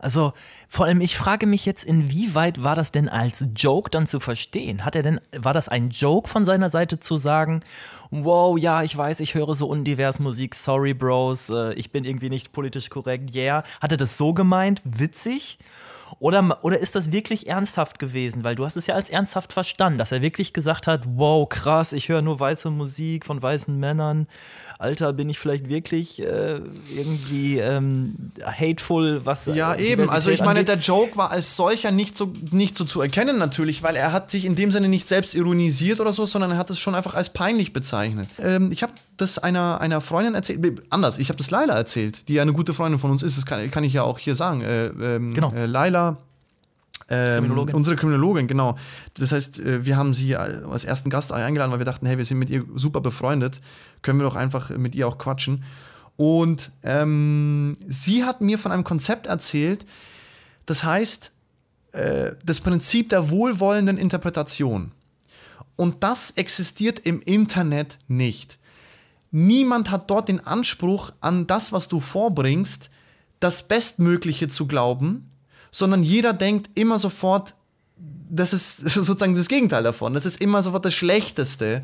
Also vor allem, ich frage mich jetzt, inwieweit war das denn als Joke dann zu verstehen? Hat er denn, war das ein Joke von seiner Seite zu sagen, wow, ja, ich weiß, ich höre so undivers Musik, sorry Bros, äh, ich bin irgendwie nicht politisch korrekt, yeah. Hat er das so gemeint, witzig? Oder, oder ist das wirklich ernsthaft gewesen? Weil du hast es ja als ernsthaft verstanden, dass er wirklich gesagt hat, wow, krass, ich höre nur weiße Musik von weißen Männern. Alter, bin ich vielleicht wirklich äh, irgendwie ähm, hateful, was Ja, eben. Also ich meine, der Joke war als solcher nicht so, nicht so zu erkennen natürlich, weil er hat sich in dem Sinne nicht selbst ironisiert oder so, sondern er hat es schon einfach als peinlich bezeichnet. Ähm, ich habe das einer, einer Freundin erzählt, anders, ich habe das Laila erzählt, die eine gute Freundin von uns ist, das kann, kann ich ja auch hier sagen. Äh, ähm, genau. Äh, Laila, ähm, Kriminologin. Unsere Kriminologin, genau. Das heißt, äh, wir haben sie als ersten Gast eingeladen, weil wir dachten, hey, wir sind mit ihr super befreundet, können wir doch einfach mit ihr auch quatschen. Und ähm, sie hat mir von einem Konzept erzählt, das heißt, äh, das Prinzip der wohlwollenden Interpretation. Und das existiert im Internet nicht. Niemand hat dort den Anspruch an das, was du vorbringst, das Bestmögliche zu glauben, sondern jeder denkt immer sofort, das ist sozusagen das Gegenteil davon. Das ist immer sofort das Schlechteste.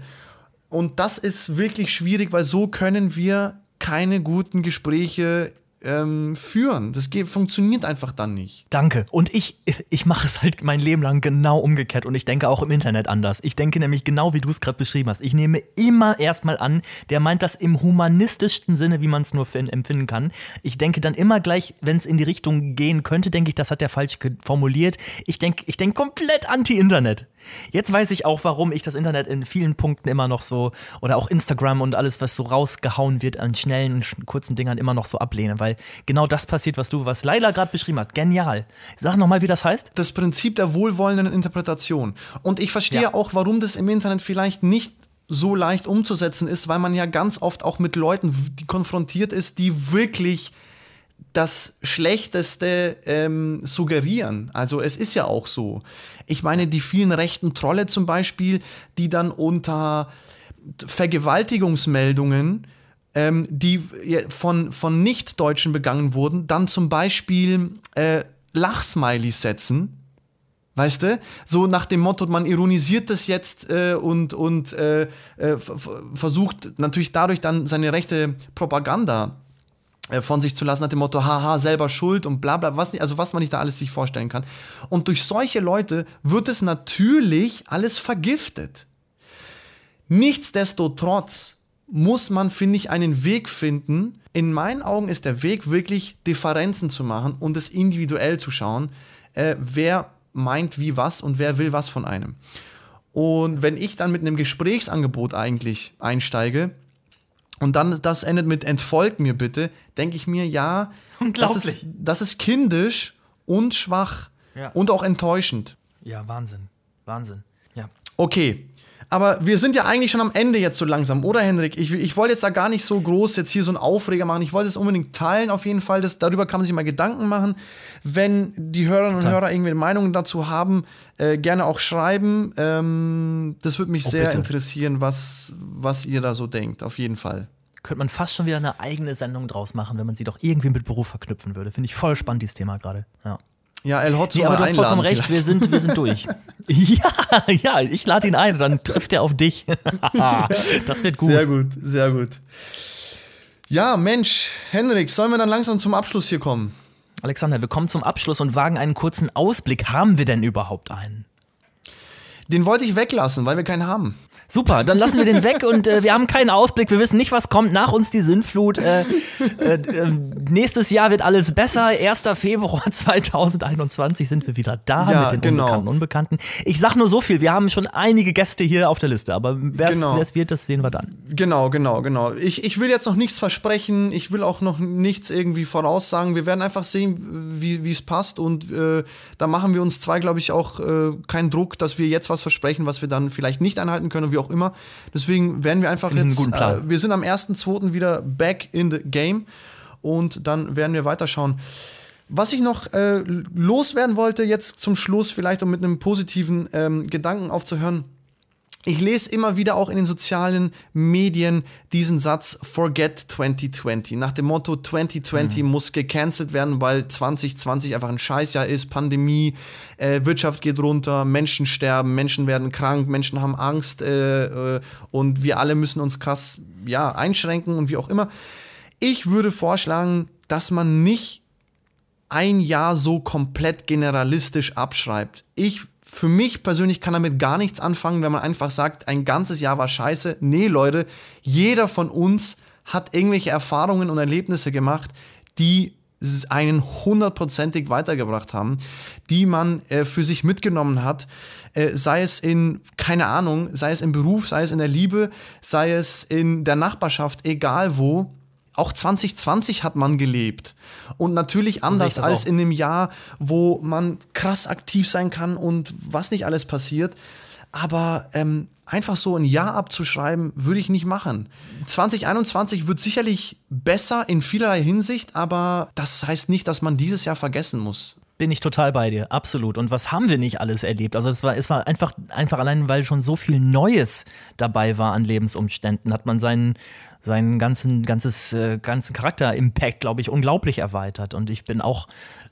Und das ist wirklich schwierig, weil so können wir keine guten Gespräche ähm, führen. Das geht, funktioniert einfach dann nicht. Danke. Und ich, ich mache es halt mein Leben lang genau umgekehrt und ich denke auch im Internet anders. Ich denke nämlich genau, wie du es gerade beschrieben hast. Ich nehme immer erstmal an, der meint das im humanistischsten Sinne, wie man es nur empfinden kann. Ich denke dann immer gleich, wenn es in die Richtung gehen könnte, denke ich, das hat er falsch formuliert. Ich denke ich denk komplett anti-Internet. Jetzt weiß ich auch, warum ich das Internet in vielen Punkten immer noch so oder auch Instagram und alles, was so rausgehauen wird an schnellen und kurzen Dingern immer noch so ablehne, weil genau das passiert, was du, was Laila gerade beschrieben hat. Genial. Sag nochmal, wie das heißt. Das Prinzip der wohlwollenden Interpretation. Und ich verstehe ja. auch, warum das im Internet vielleicht nicht so leicht umzusetzen ist, weil man ja ganz oft auch mit Leuten konfrontiert ist, die wirklich das Schlechteste ähm, suggerieren. Also es ist ja auch so. Ich meine, die vielen rechten Trolle zum Beispiel, die dann unter Vergewaltigungsmeldungen, ähm, die von, von Nicht-Deutschen begangen wurden, dann zum Beispiel äh, Lachsmilies setzen. Weißt du? So nach dem Motto, man ironisiert das jetzt äh, und, und äh, äh versucht natürlich dadurch dann seine rechte Propaganda äh, von sich zu lassen, nach dem Motto, haha, selber schuld und bla bla, was, also was man nicht da alles sich vorstellen kann. Und durch solche Leute wird es natürlich alles vergiftet. Nichtsdestotrotz muss man, finde ich, einen Weg finden. In meinen Augen ist der Weg wirklich Differenzen zu machen und es individuell zu schauen, äh, wer meint wie was und wer will was von einem. Und wenn ich dann mit einem Gesprächsangebot eigentlich einsteige, und dann das endet mit entfolgt mir bitte, denke ich mir, ja, das ist, das ist kindisch und schwach ja. und auch enttäuschend. Ja, Wahnsinn. Wahnsinn. Ja. Okay. Aber wir sind ja eigentlich schon am Ende jetzt so langsam, oder Henrik? Ich, ich wollte jetzt da gar nicht so groß jetzt hier so einen Aufreger machen. Ich wollte es unbedingt teilen, auf jeden Fall. Das, darüber kann man sich mal Gedanken machen. Wenn die Hörerinnen und Hörer irgendwelche Meinungen dazu haben, äh, gerne auch schreiben. Ähm, das würde mich oh, sehr bitte. interessieren, was, was ihr da so denkt, auf jeden Fall könnte man fast schon wieder eine eigene Sendung draus machen, wenn man sie doch irgendwie mit Beruf verknüpfen würde. Finde ich voll spannend, dieses Thema gerade. Ja. Ja, El Hotzo nee, aber du hast vollkommen recht, wir sind, wir sind durch. ja, ja, ich lade ihn ein, dann trifft er auf dich. das wird gut. Sehr gut, sehr gut. Ja, Mensch, Henrik, sollen wir dann langsam zum Abschluss hier kommen? Alexander, wir kommen zum Abschluss und wagen einen kurzen Ausblick. Haben wir denn überhaupt einen? Den wollte ich weglassen, weil wir keinen haben. Super, dann lassen wir den weg und äh, wir haben keinen Ausblick. Wir wissen nicht, was kommt nach uns die Sinnflut. Äh, äh, äh nächstes Jahr wird alles besser. 1. Februar 2021 sind wir wieder da ja, mit den genau. Unbekannten Unbekannten. Ich sag nur so viel, wir haben schon einige Gäste hier auf der Liste, aber wer es genau. wird, das sehen wir dann. Genau, genau, genau. Ich, ich will jetzt noch nichts versprechen, ich will auch noch nichts irgendwie voraussagen. Wir werden einfach sehen, wie es passt und äh, da machen wir uns zwei, glaube ich, auch äh, keinen Druck, dass wir jetzt was versprechen, was wir dann vielleicht nicht einhalten können wir auch immer. Deswegen werden wir einfach jetzt, äh, wir sind am 1.2. wieder back in the game und dann werden wir weiterschauen. Was ich noch äh, loswerden wollte, jetzt zum Schluss, vielleicht um mit einem positiven ähm, Gedanken aufzuhören, ich lese immer wieder auch in den sozialen Medien diesen Satz Forget 2020. Nach dem Motto 2020 mhm. muss gecancelt werden, weil 2020 einfach ein Scheißjahr ist. Pandemie, äh, Wirtschaft geht runter, Menschen sterben, Menschen werden krank, Menschen haben Angst äh, äh, und wir alle müssen uns krass ja, einschränken und wie auch immer. Ich würde vorschlagen, dass man nicht ein Jahr so komplett generalistisch abschreibt. Ich für mich persönlich kann damit gar nichts anfangen, wenn man einfach sagt, ein ganzes Jahr war scheiße. Nee, Leute, jeder von uns hat irgendwelche Erfahrungen und Erlebnisse gemacht, die einen hundertprozentig weitergebracht haben, die man äh, für sich mitgenommen hat, äh, sei es in, keine Ahnung, sei es im Beruf, sei es in der Liebe, sei es in der Nachbarschaft, egal wo. Auch 2020 hat man gelebt. Und natürlich anders so als in dem Jahr, wo man krass aktiv sein kann und was nicht alles passiert. Aber ähm, einfach so ein Jahr abzuschreiben, würde ich nicht machen. 2021 wird sicherlich besser in vielerlei Hinsicht, aber das heißt nicht, dass man dieses Jahr vergessen muss. Bin ich total bei dir, absolut. Und was haben wir nicht alles erlebt? Also es war, es war einfach, einfach allein, weil schon so viel Neues dabei war an Lebensumständen, hat man seinen, seinen ganzen, ganzes, äh, ganzen Charakter-Impact, glaube ich, unglaublich erweitert. Und ich bin auch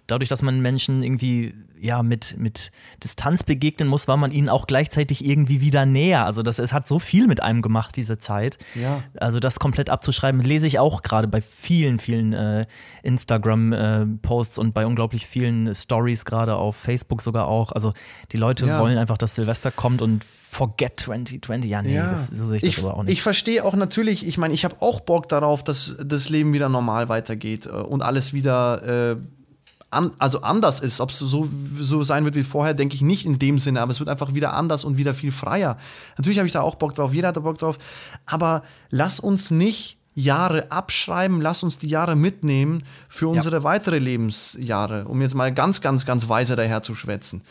dadurch, dass man Menschen irgendwie ja mit, mit Distanz begegnen muss, war man ihnen auch gleichzeitig irgendwie wieder näher. Also das, es hat so viel mit einem gemacht, diese Zeit. Ja. Also das komplett abzuschreiben, lese ich auch gerade bei vielen, vielen äh, Instagram-Posts äh, und bei unglaublich vielen Stories, gerade auf Facebook sogar auch. Also die Leute ja. wollen einfach, dass Silvester kommt und Forget 2020. Ja, nee, ja. Das, so sehe ich, ich das aber auch nicht. Ich verstehe auch natürlich, ich meine, ich habe auch Bock darauf, dass das Leben wieder normal weitergeht äh, und alles wieder äh, an, also anders ist. Ob es so, so sein wird wie vorher, denke ich nicht in dem Sinne, aber es wird einfach wieder anders und wieder viel freier. Natürlich habe ich da auch Bock drauf, jeder hat da Bock drauf, aber lass uns nicht Jahre abschreiben, lass uns die Jahre mitnehmen für unsere ja. weitere Lebensjahre, um jetzt mal ganz, ganz, ganz weise daher zu schwätzen.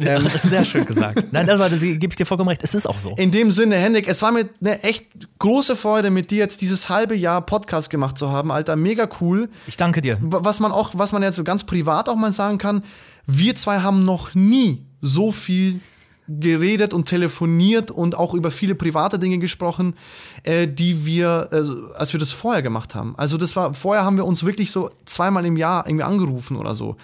Ja, ähm. Sehr schön gesagt. Nein, das, das gebe ich dir vollkommen recht. Es ist auch so. In dem Sinne, Hendrik, es war mir eine echt große Freude, mit dir jetzt dieses halbe Jahr Podcast gemacht zu haben, Alter. Mega cool. Ich danke dir. Was man auch, was man jetzt so ganz privat auch mal sagen kann, wir zwei haben noch nie so viel geredet und telefoniert und auch über viele private Dinge gesprochen, äh, die wir, äh, als wir das vorher gemacht haben. Also das war, vorher haben wir uns wirklich so zweimal im Jahr irgendwie angerufen oder so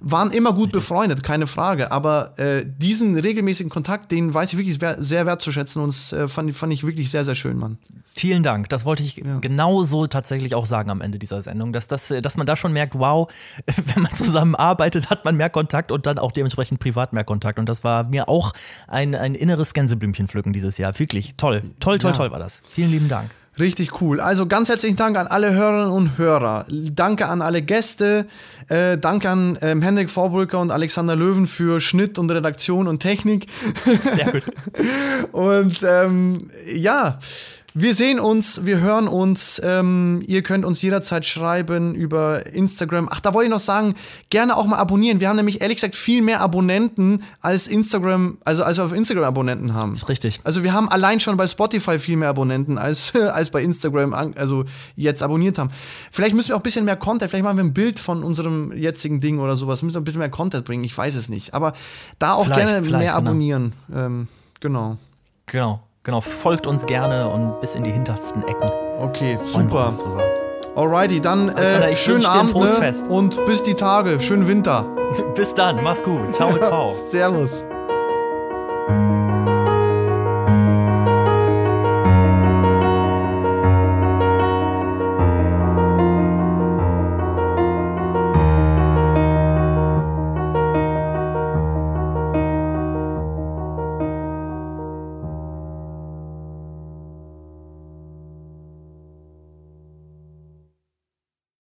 waren immer gut befreundet, keine Frage. Aber äh, diesen regelmäßigen Kontakt, den weiß ich wirklich sehr wertzuschätzen und das äh, fand, fand ich wirklich sehr, sehr schön, Mann. Vielen Dank. Das wollte ich ja. genau so tatsächlich auch sagen am Ende dieser Sendung, dass, das, dass man da schon merkt, wow, wenn man zusammenarbeitet, hat man mehr Kontakt und dann auch dementsprechend privat mehr Kontakt. Und das war mir auch ein, ein inneres Gänseblümchen pflücken dieses Jahr. Wirklich toll. Toll, toll, ja. toll war das. Vielen lieben Dank. Richtig cool. Also ganz herzlichen Dank an alle Hörerinnen und Hörer. Danke an alle Gäste. Äh, danke an ähm, Hendrik Vorbrücker und Alexander Löwen für Schnitt und Redaktion und Technik. Sehr gut. und ähm, ja. Wir sehen uns, wir hören uns. Ähm, ihr könnt uns jederzeit schreiben über Instagram. Ach, da wollte ich noch sagen, gerne auch mal abonnieren. Wir haben nämlich ehrlich gesagt viel mehr Abonnenten als Instagram, also als wir auf Instagram Abonnenten haben. Das ist richtig. Also wir haben allein schon bei Spotify viel mehr Abonnenten als, als bei Instagram, also jetzt abonniert haben. Vielleicht müssen wir auch ein bisschen mehr Content, vielleicht machen wir ein Bild von unserem jetzigen Ding oder sowas. Müssen wir ein bisschen mehr Content bringen, ich weiß es nicht. Aber da auch vielleicht, gerne mehr genau. abonnieren. Ähm, genau. Genau. Genau, folgt uns gerne und bis in die hintersten Ecken. Okay, super. Alrighty, dann äh, schönen Abend ne? und bis die Tage. Schönen Winter. bis dann, mach's gut. Ciao, ciao. Servus.